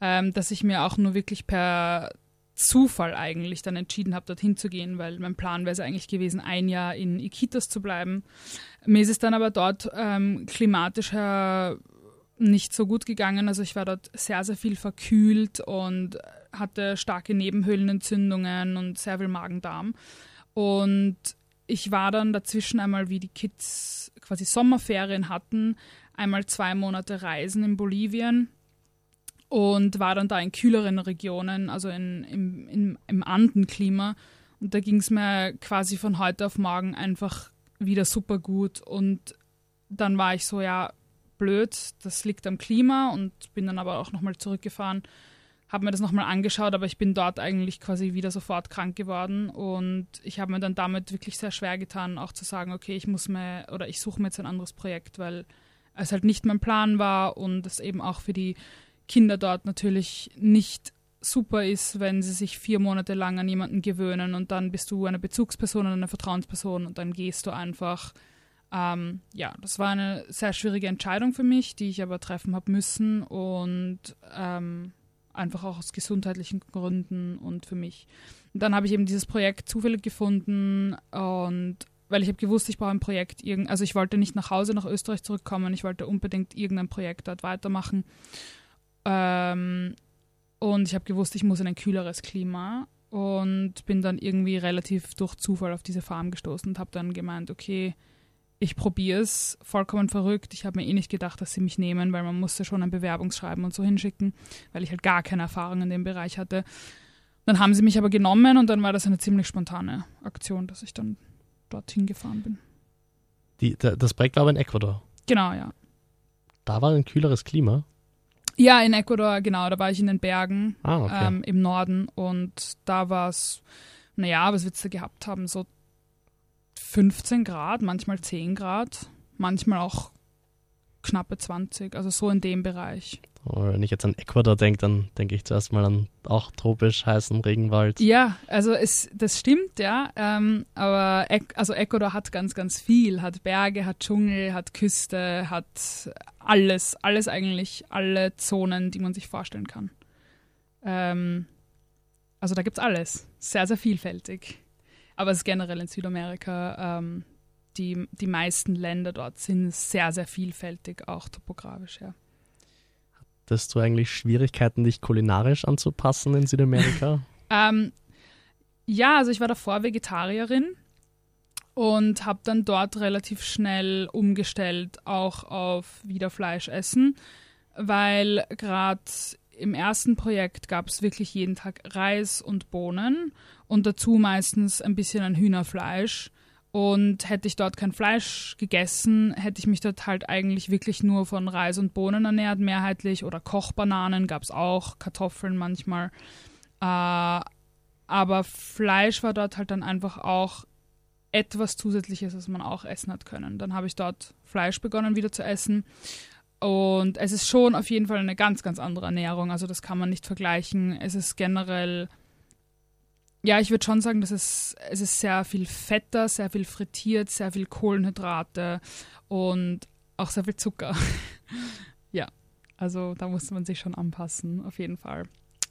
ähm, das ich mir auch nur wirklich per Zufall eigentlich dann entschieden habe, dorthin zu gehen, weil mein Plan wäre es eigentlich gewesen, ein Jahr in Iquitos zu bleiben. Mir ist es dann aber dort ähm, klimatisch her nicht so gut gegangen. Also ich war dort sehr, sehr viel verkühlt und hatte starke Nebenhöhlenentzündungen und sehr viel Magen-Darm. Und ich war dann dazwischen einmal, wie die Kids quasi Sommerferien hatten, einmal zwei Monate reisen in Bolivien und war dann da in kühleren Regionen, also in, im, im, im Andenklima. Und da ging es mir quasi von heute auf morgen einfach wieder super gut. Und dann war ich so, ja, blöd, das liegt am Klima und bin dann aber auch nochmal zurückgefahren, habe mir das nochmal angeschaut, aber ich bin dort eigentlich quasi wieder sofort krank geworden und ich habe mir dann damit wirklich sehr schwer getan, auch zu sagen, okay, ich muss mir oder ich suche mir jetzt ein anderes Projekt, weil es halt nicht mein Plan war und es eben auch für die Kinder dort natürlich nicht super ist, wenn sie sich vier Monate lang an jemanden gewöhnen und dann bist du eine Bezugsperson und eine Vertrauensperson und dann gehst du einfach. Ähm, ja, das war eine sehr schwierige Entscheidung für mich, die ich aber treffen habe müssen und ähm, einfach auch aus gesundheitlichen Gründen und für mich. Und dann habe ich eben dieses Projekt zufällig gefunden und weil ich habe gewusst, ich brauche ein Projekt, also ich wollte nicht nach Hause nach Österreich zurückkommen, ich wollte unbedingt irgendein Projekt dort weitermachen ähm, und ich habe gewusst, ich muss in ein kühleres Klima und bin dann irgendwie relativ durch Zufall auf diese Farm gestoßen und habe dann gemeint, okay, ich probiere es, vollkommen verrückt. Ich habe mir eh nicht gedacht, dass sie mich nehmen, weil man musste schon ein Bewerbungsschreiben und so hinschicken, weil ich halt gar keine Erfahrung in dem Bereich hatte. Dann haben sie mich aber genommen und dann war das eine ziemlich spontane Aktion, dass ich dann dorthin gefahren bin. Die, das Projekt war aber in Ecuador. Genau, ja. Da war ein kühleres Klima. Ja, in Ecuador, genau. Da war ich in den Bergen ah, okay. ähm, im Norden und da war es, naja, was wird du gehabt haben? So 15 Grad, manchmal 10 Grad, manchmal auch knappe 20, also so in dem Bereich. wenn ich jetzt an Ecuador denke, dann denke ich zuerst mal an auch tropisch heißen Regenwald. Ja, also es, das stimmt, ja. Ähm, aber also Ecuador hat ganz, ganz viel. Hat Berge, hat Dschungel, hat Küste, hat alles, alles eigentlich, alle Zonen, die man sich vorstellen kann. Ähm, also da gibt es alles. Sehr, sehr vielfältig. Aber es ist generell in Südamerika, ähm, die, die meisten Länder dort sind sehr, sehr vielfältig, auch topografisch, ja. Hattest du eigentlich Schwierigkeiten, dich kulinarisch anzupassen in Südamerika? ähm, ja, also ich war davor Vegetarierin und habe dann dort relativ schnell umgestellt, auch auf wieder Fleisch essen, weil gerade im ersten Projekt gab es wirklich jeden Tag Reis und Bohnen und dazu meistens ein bisschen ein Hühnerfleisch. Und hätte ich dort kein Fleisch gegessen, hätte ich mich dort halt eigentlich wirklich nur von Reis und Bohnen ernährt, mehrheitlich. Oder Kochbananen gab es auch, Kartoffeln manchmal. Äh, aber Fleisch war dort halt dann einfach auch etwas Zusätzliches, was man auch essen hat können. Dann habe ich dort Fleisch begonnen wieder zu essen. Und es ist schon auf jeden Fall eine ganz, ganz andere Ernährung. Also das kann man nicht vergleichen. Es ist generell, ja, ich würde schon sagen, dass es, es ist sehr viel fetter, sehr viel frittiert, sehr viel Kohlenhydrate und auch sehr viel Zucker. ja, also da musste man sich schon anpassen, auf jeden Fall.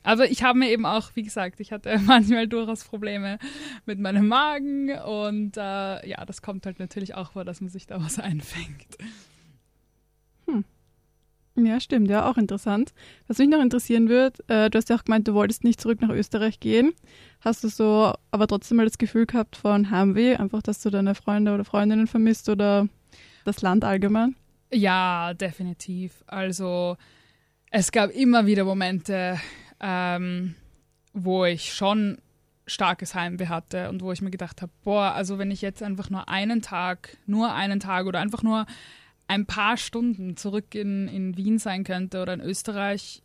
Aber ich habe mir eben auch, wie gesagt, ich hatte manchmal durchaus Probleme mit meinem Magen und äh, ja, das kommt halt natürlich auch vor, dass man sich da was einfängt. Ja, stimmt, ja, auch interessant. Was mich noch interessieren wird, äh, du hast ja auch gemeint, du wolltest nicht zurück nach Österreich gehen. Hast du so aber trotzdem mal das Gefühl gehabt von Heimweh, einfach, dass du deine Freunde oder Freundinnen vermisst oder das Land allgemein? Ja, definitiv. Also es gab immer wieder Momente, ähm, wo ich schon starkes Heimweh hatte und wo ich mir gedacht habe, boah, also wenn ich jetzt einfach nur einen Tag, nur einen Tag oder einfach nur ein paar Stunden zurück in, in Wien sein könnte oder in Österreich,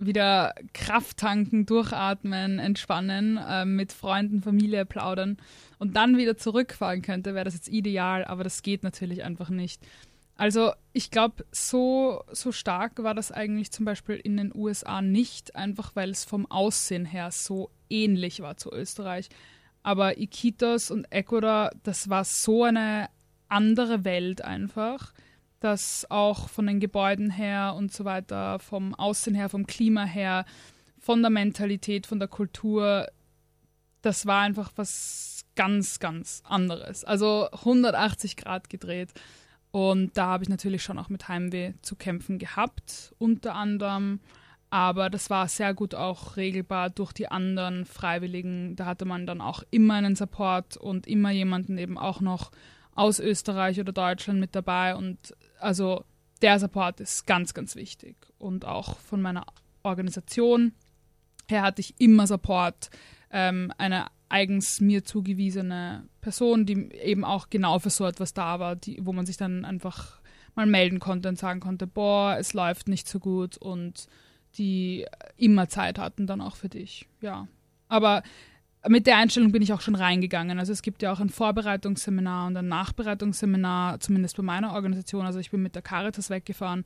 wieder Kraft tanken, durchatmen, entspannen, äh, mit Freunden, Familie plaudern und dann wieder zurückfahren könnte, wäre das jetzt ideal, aber das geht natürlich einfach nicht. Also ich glaube, so, so stark war das eigentlich zum Beispiel in den USA nicht, einfach weil es vom Aussehen her so ähnlich war zu Österreich. Aber Iquitos und Ecuador, das war so eine andere Welt einfach, das auch von den Gebäuden her und so weiter, vom Aussehen her, vom Klima her, von der Mentalität, von der Kultur, das war einfach was ganz, ganz anderes. Also 180 Grad gedreht. Und da habe ich natürlich schon auch mit Heimweh zu kämpfen gehabt, unter anderem. Aber das war sehr gut auch regelbar durch die anderen Freiwilligen. Da hatte man dann auch immer einen Support und immer jemanden eben auch noch aus Österreich oder Deutschland mit dabei. Und also der Support ist ganz, ganz wichtig. Und auch von meiner Organisation her hatte ich immer Support. Ähm, eine eigens mir zugewiesene Person, die eben auch genau für so etwas da war, die, wo man sich dann einfach mal melden konnte und sagen konnte, boah, es läuft nicht so gut und die immer Zeit hatten dann auch für dich. Ja. Aber mit der Einstellung bin ich auch schon reingegangen. Also es gibt ja auch ein Vorbereitungsseminar und ein Nachbereitungsseminar, zumindest bei meiner Organisation. Also ich bin mit der Caritas weggefahren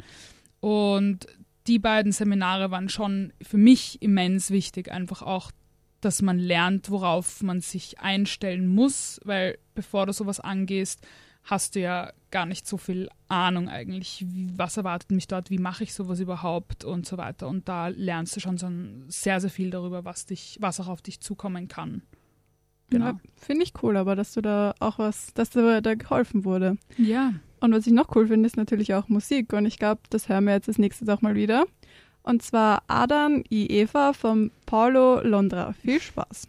und die beiden Seminare waren schon für mich immens wichtig, einfach auch, dass man lernt, worauf man sich einstellen muss, weil bevor du sowas angehst, hast du ja gar nicht so viel Ahnung eigentlich, wie, was erwartet mich dort, wie mache ich sowas überhaupt und so weiter. Und da lernst du schon so sehr, sehr viel darüber, was dich, was auch auf dich zukommen kann. Genau. Ja, finde ich cool, aber dass du da auch was, dass dir da geholfen wurde. Ja. Und was ich noch cool finde, ist natürlich auch Musik. Und ich glaube, das hören wir jetzt als nächstes auch mal wieder. Und zwar Adam y Eva von Paulo Londra. Viel Spaß.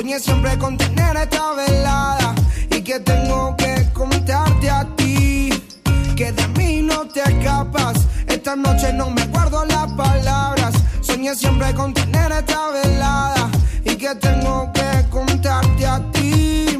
Soñé siempre con tener esta velada y que tengo que contarte a ti que de mí no te escapas. Esta noche no me guardo las palabras. Soñé siempre con tener esta velada y que tengo que contarte a ti.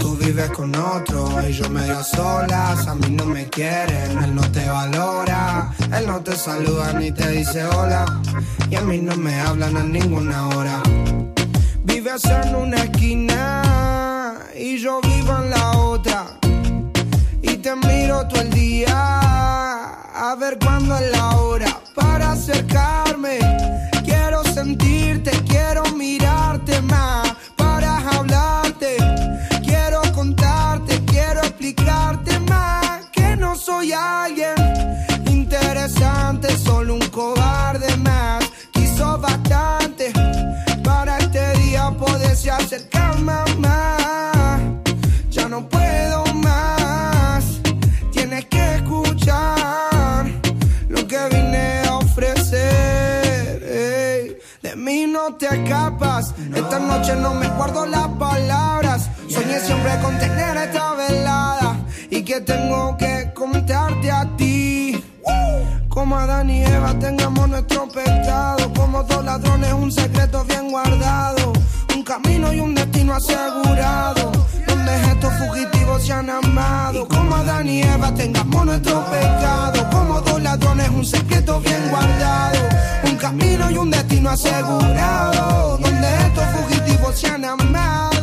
Tú vives con otro y yo medio solas. A mí no me quieren, él no te valora. Él no te saluda ni te dice hola. Y a mí no me hablan a ninguna hora. Vives en una esquina y yo vivo en la otra. Y te miro todo el día a ver cuándo es la hora para acercarme. Quiero sentirte, quiero mirarte más para hablarte. Contarte, quiero explicarte más que no soy alguien interesante, solo un cobarde más. Quiso bastante para este día poderse acercar más. Ya no puedo más, tienes que escuchar lo que vine a ofrecer. De mí no te escapas, esta noche no me guardo las palabras. Soñé siempre con tener esta velada y que tengo que contarte a ti. Como Adán y Eva tengamos nuestro pecado. Como dos ladrones, un secreto bien guardado. Un camino y un destino asegurado. Donde estos fugitivos se han amado. Como Adán y Eva tengamos nuestro pecado. Como dos ladrones, un secreto bien guardado. Un camino y un destino asegurado. Donde estos fugitivos se han amado.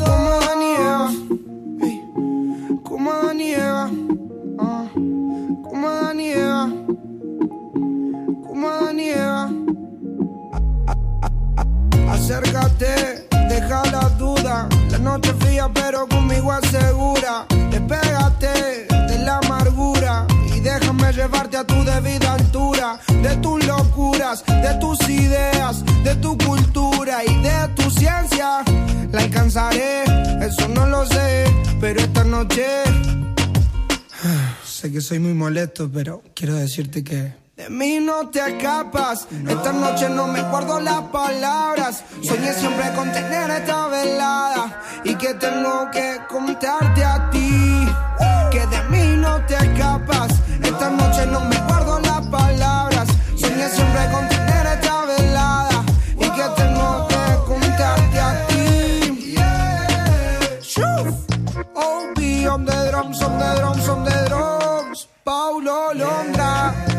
Conmigo asegura. Despégate de la amargura y déjame llevarte a tu debida altura. De tus locuras, de tus ideas, de tu cultura y de tu ciencia. La alcanzaré, eso no lo sé, pero esta noche. Sé que soy muy molesto, pero quiero decirte que De mí no te escapas. Esta noche no me guardo las palabras. Soñé siempre con tener esta velada. Y que tengo que contarte a ti. Que de mí no te escapas. Esta noche no me guardo las palabras. Soñé siempre con tener esta velada. Y que tengo que contarte a ti. Shoo. Oh, on the drums, on the drums, on the drums. Paulo Londra.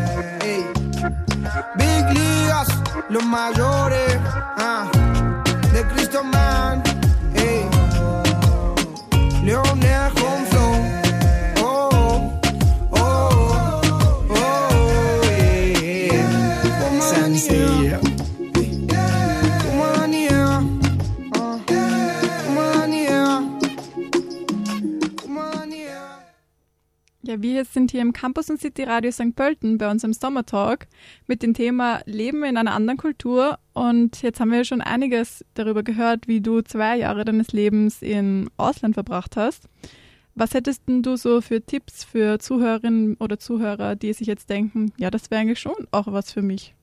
Big Ligas, los mayores. ah. De Cristo Man. Ey. Leonel Ja, wir sind hier im Campus und City Radio St. Pölten bei unserem Sommertalk mit dem Thema Leben in einer anderen Kultur. Und jetzt haben wir schon einiges darüber gehört, wie du zwei Jahre deines Lebens im Ausland verbracht hast. Was hättest du so für Tipps für Zuhörerinnen oder Zuhörer, die sich jetzt denken, ja, das wäre eigentlich schon auch was für mich?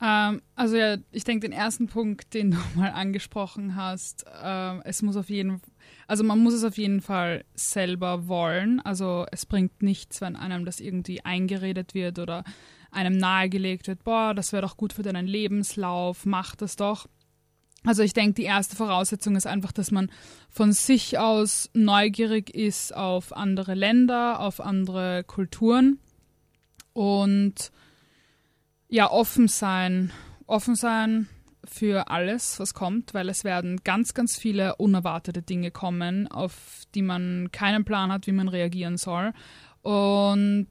Ähm, also ja, ich denke, den ersten Punkt, den du mal angesprochen hast, ähm, es muss auf jeden also man muss es auf jeden Fall selber wollen. Also es bringt nichts, wenn einem das irgendwie eingeredet wird oder einem nahegelegt wird, boah, das wäre doch gut für deinen Lebenslauf, mach das doch. Also ich denke, die erste Voraussetzung ist einfach, dass man von sich aus neugierig ist auf andere Länder, auf andere Kulturen und ja, offen sein. Offen sein für alles, was kommt, weil es werden ganz, ganz viele unerwartete Dinge kommen, auf die man keinen Plan hat, wie man reagieren soll. Und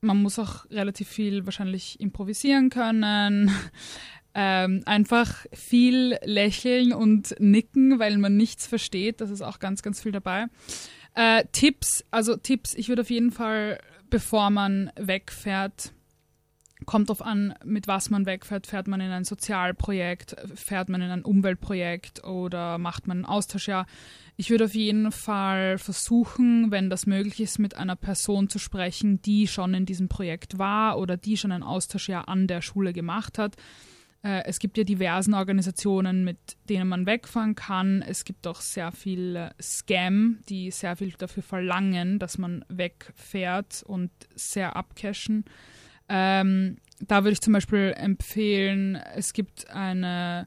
man muss auch relativ viel wahrscheinlich improvisieren können. Ähm, einfach viel lächeln und nicken, weil man nichts versteht. Das ist auch ganz, ganz viel dabei. Äh, Tipps, also Tipps, ich würde auf jeden Fall, bevor man wegfährt, kommt drauf an, mit was man wegfährt. Fährt man in ein Sozialprojekt, fährt man in ein Umweltprojekt oder macht man ein Austauschjahr. Ich würde auf jeden Fall versuchen, wenn das möglich ist, mit einer Person zu sprechen, die schon in diesem Projekt war oder die schon ein Austauschjahr an der Schule gemacht hat. Äh, Es gibt ja diversen Organisationen, mit denen man wegfahren kann. Es gibt auch sehr viel äh, Scam, die sehr viel dafür verlangen, dass man wegfährt und sehr abcashen. Ähm, da würde ich zum Beispiel empfehlen, es gibt eine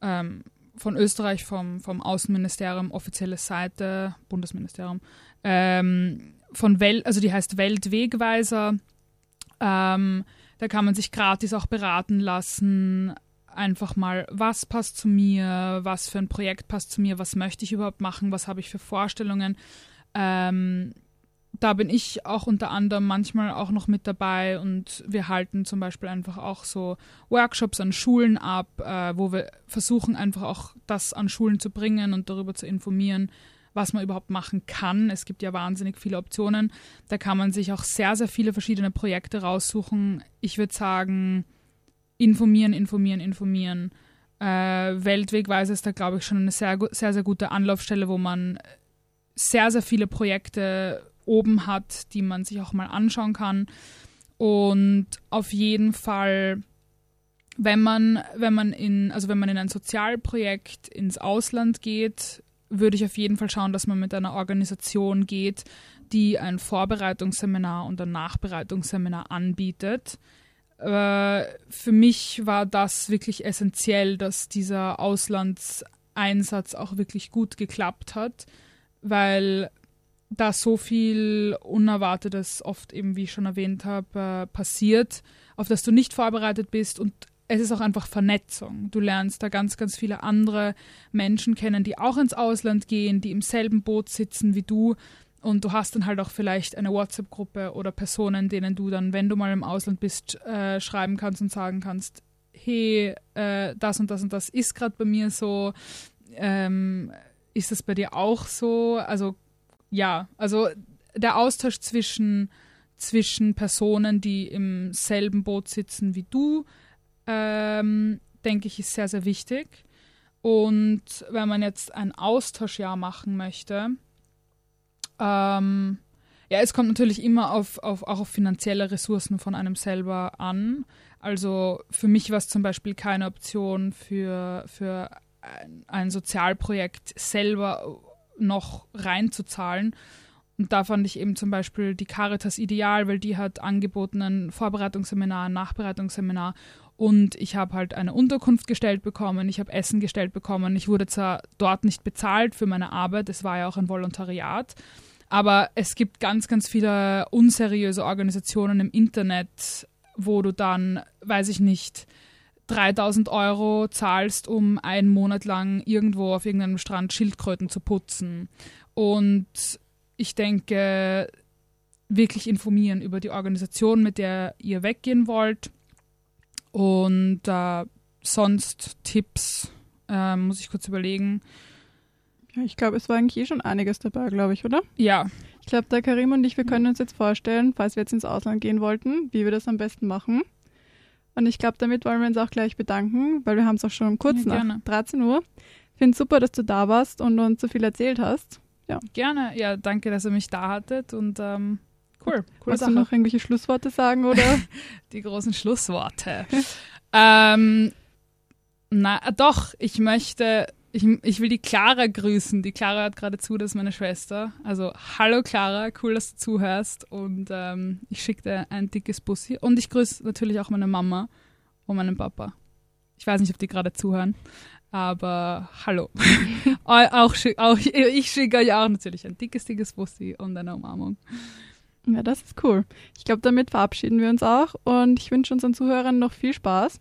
ähm, von Österreich vom, vom Außenministerium offizielle Seite, Bundesministerium, ähm, von Welt, also die heißt Weltwegweiser. Ähm, da kann man sich gratis auch beraten lassen. Einfach mal, was passt zu mir, was für ein Projekt passt zu mir, was möchte ich überhaupt machen, was habe ich für Vorstellungen. Ähm, da bin ich auch unter anderem manchmal auch noch mit dabei und wir halten zum Beispiel einfach auch so Workshops an Schulen ab, äh, wo wir versuchen einfach auch das an Schulen zu bringen und darüber zu informieren, was man überhaupt machen kann. Es gibt ja wahnsinnig viele Optionen. Da kann man sich auch sehr, sehr viele verschiedene Projekte raussuchen. Ich würde sagen, informieren, informieren, informieren. Äh, Weltwegweise ist da, glaube ich, schon eine sehr, sehr, sehr gute Anlaufstelle, wo man sehr, sehr viele Projekte oben hat, die man sich auch mal anschauen kann. Und auf jeden Fall, wenn man, wenn man in, also wenn man in ein Sozialprojekt ins Ausland geht, würde ich auf jeden Fall schauen, dass man mit einer Organisation geht, die ein Vorbereitungsseminar und ein Nachbereitungsseminar anbietet. Äh, für mich war das wirklich essentiell, dass dieser Auslandseinsatz auch wirklich gut geklappt hat, weil da so viel Unerwartetes oft eben, wie ich schon erwähnt habe, äh, passiert, auf das du nicht vorbereitet bist und es ist auch einfach Vernetzung. Du lernst da ganz, ganz viele andere Menschen kennen, die auch ins Ausland gehen, die im selben Boot sitzen wie du. Und du hast dann halt auch vielleicht eine WhatsApp-Gruppe oder Personen, denen du dann, wenn du mal im Ausland bist, äh, schreiben kannst und sagen kannst, hey, äh, das und das und das ist gerade bei mir so. Ähm, ist das bei dir auch so? Also ja, also der Austausch zwischen, zwischen Personen, die im selben Boot sitzen wie du, ähm, denke ich, ist sehr, sehr wichtig. Und wenn man jetzt ein Austauschjahr machen möchte, ähm, Ja, es kommt natürlich immer auf, auf, auch auf finanzielle Ressourcen von einem selber an. Also für mich war es zum Beispiel keine Option für, für ein, ein Sozialprojekt selber noch reinzuzahlen. Und da fand ich eben zum Beispiel die Caritas ideal, weil die hat angeboten ein Vorbereitungsseminar, ein Nachbereitungsseminar und ich habe halt eine Unterkunft gestellt bekommen, ich habe Essen gestellt bekommen. Ich wurde zwar dort nicht bezahlt für meine Arbeit, es war ja auch ein Volontariat, aber es gibt ganz, ganz viele unseriöse Organisationen im Internet, wo du dann, weiß ich nicht, 3000 Euro zahlst, um einen Monat lang irgendwo auf irgendeinem Strand Schildkröten zu putzen. Und ich denke, wirklich informieren über die Organisation, mit der ihr weggehen wollt. Und äh, sonst Tipps, äh, muss ich kurz überlegen. Ja, ich glaube, es war eigentlich eh schon einiges dabei, glaube ich, oder? Ja, Ich glaube, der Karim und ich, wir können uns jetzt vorstellen, falls wir jetzt ins Ausland gehen wollten, wie wir das am besten machen. Und ich glaube, damit wollen wir uns auch gleich bedanken, weil wir haben es auch schon kurz Ja, nach gerne. 13 Uhr. Ich finde super, dass du da warst und uns so viel erzählt hast. gerne. Ja, danke, dass ihr mich da hattet und ähm, cool. Coole Wolltest du noch irgendwelche Schlussworte sagen oder? die großen Schlussworte. ähm, na, doch, ich möchte, ich, ich will die Clara grüßen. Die Clara hat gerade zu, das ist meine Schwester. Also, hallo Clara, cool, dass du zuhörst. Und ähm, ich schicke dir ein dickes Bussi. Und ich grüße natürlich auch meine Mama und meinen Papa. Ich weiß nicht, ob die gerade zuhören, aber hallo. Au- auch, auch, ich schicke euch auch natürlich ein dickes, dickes Bussi und eine Umarmung. ja, das ist cool. Ich glaube, damit verabschieden wir uns auch und ich wünsche unseren Zuhörern noch viel Spaß.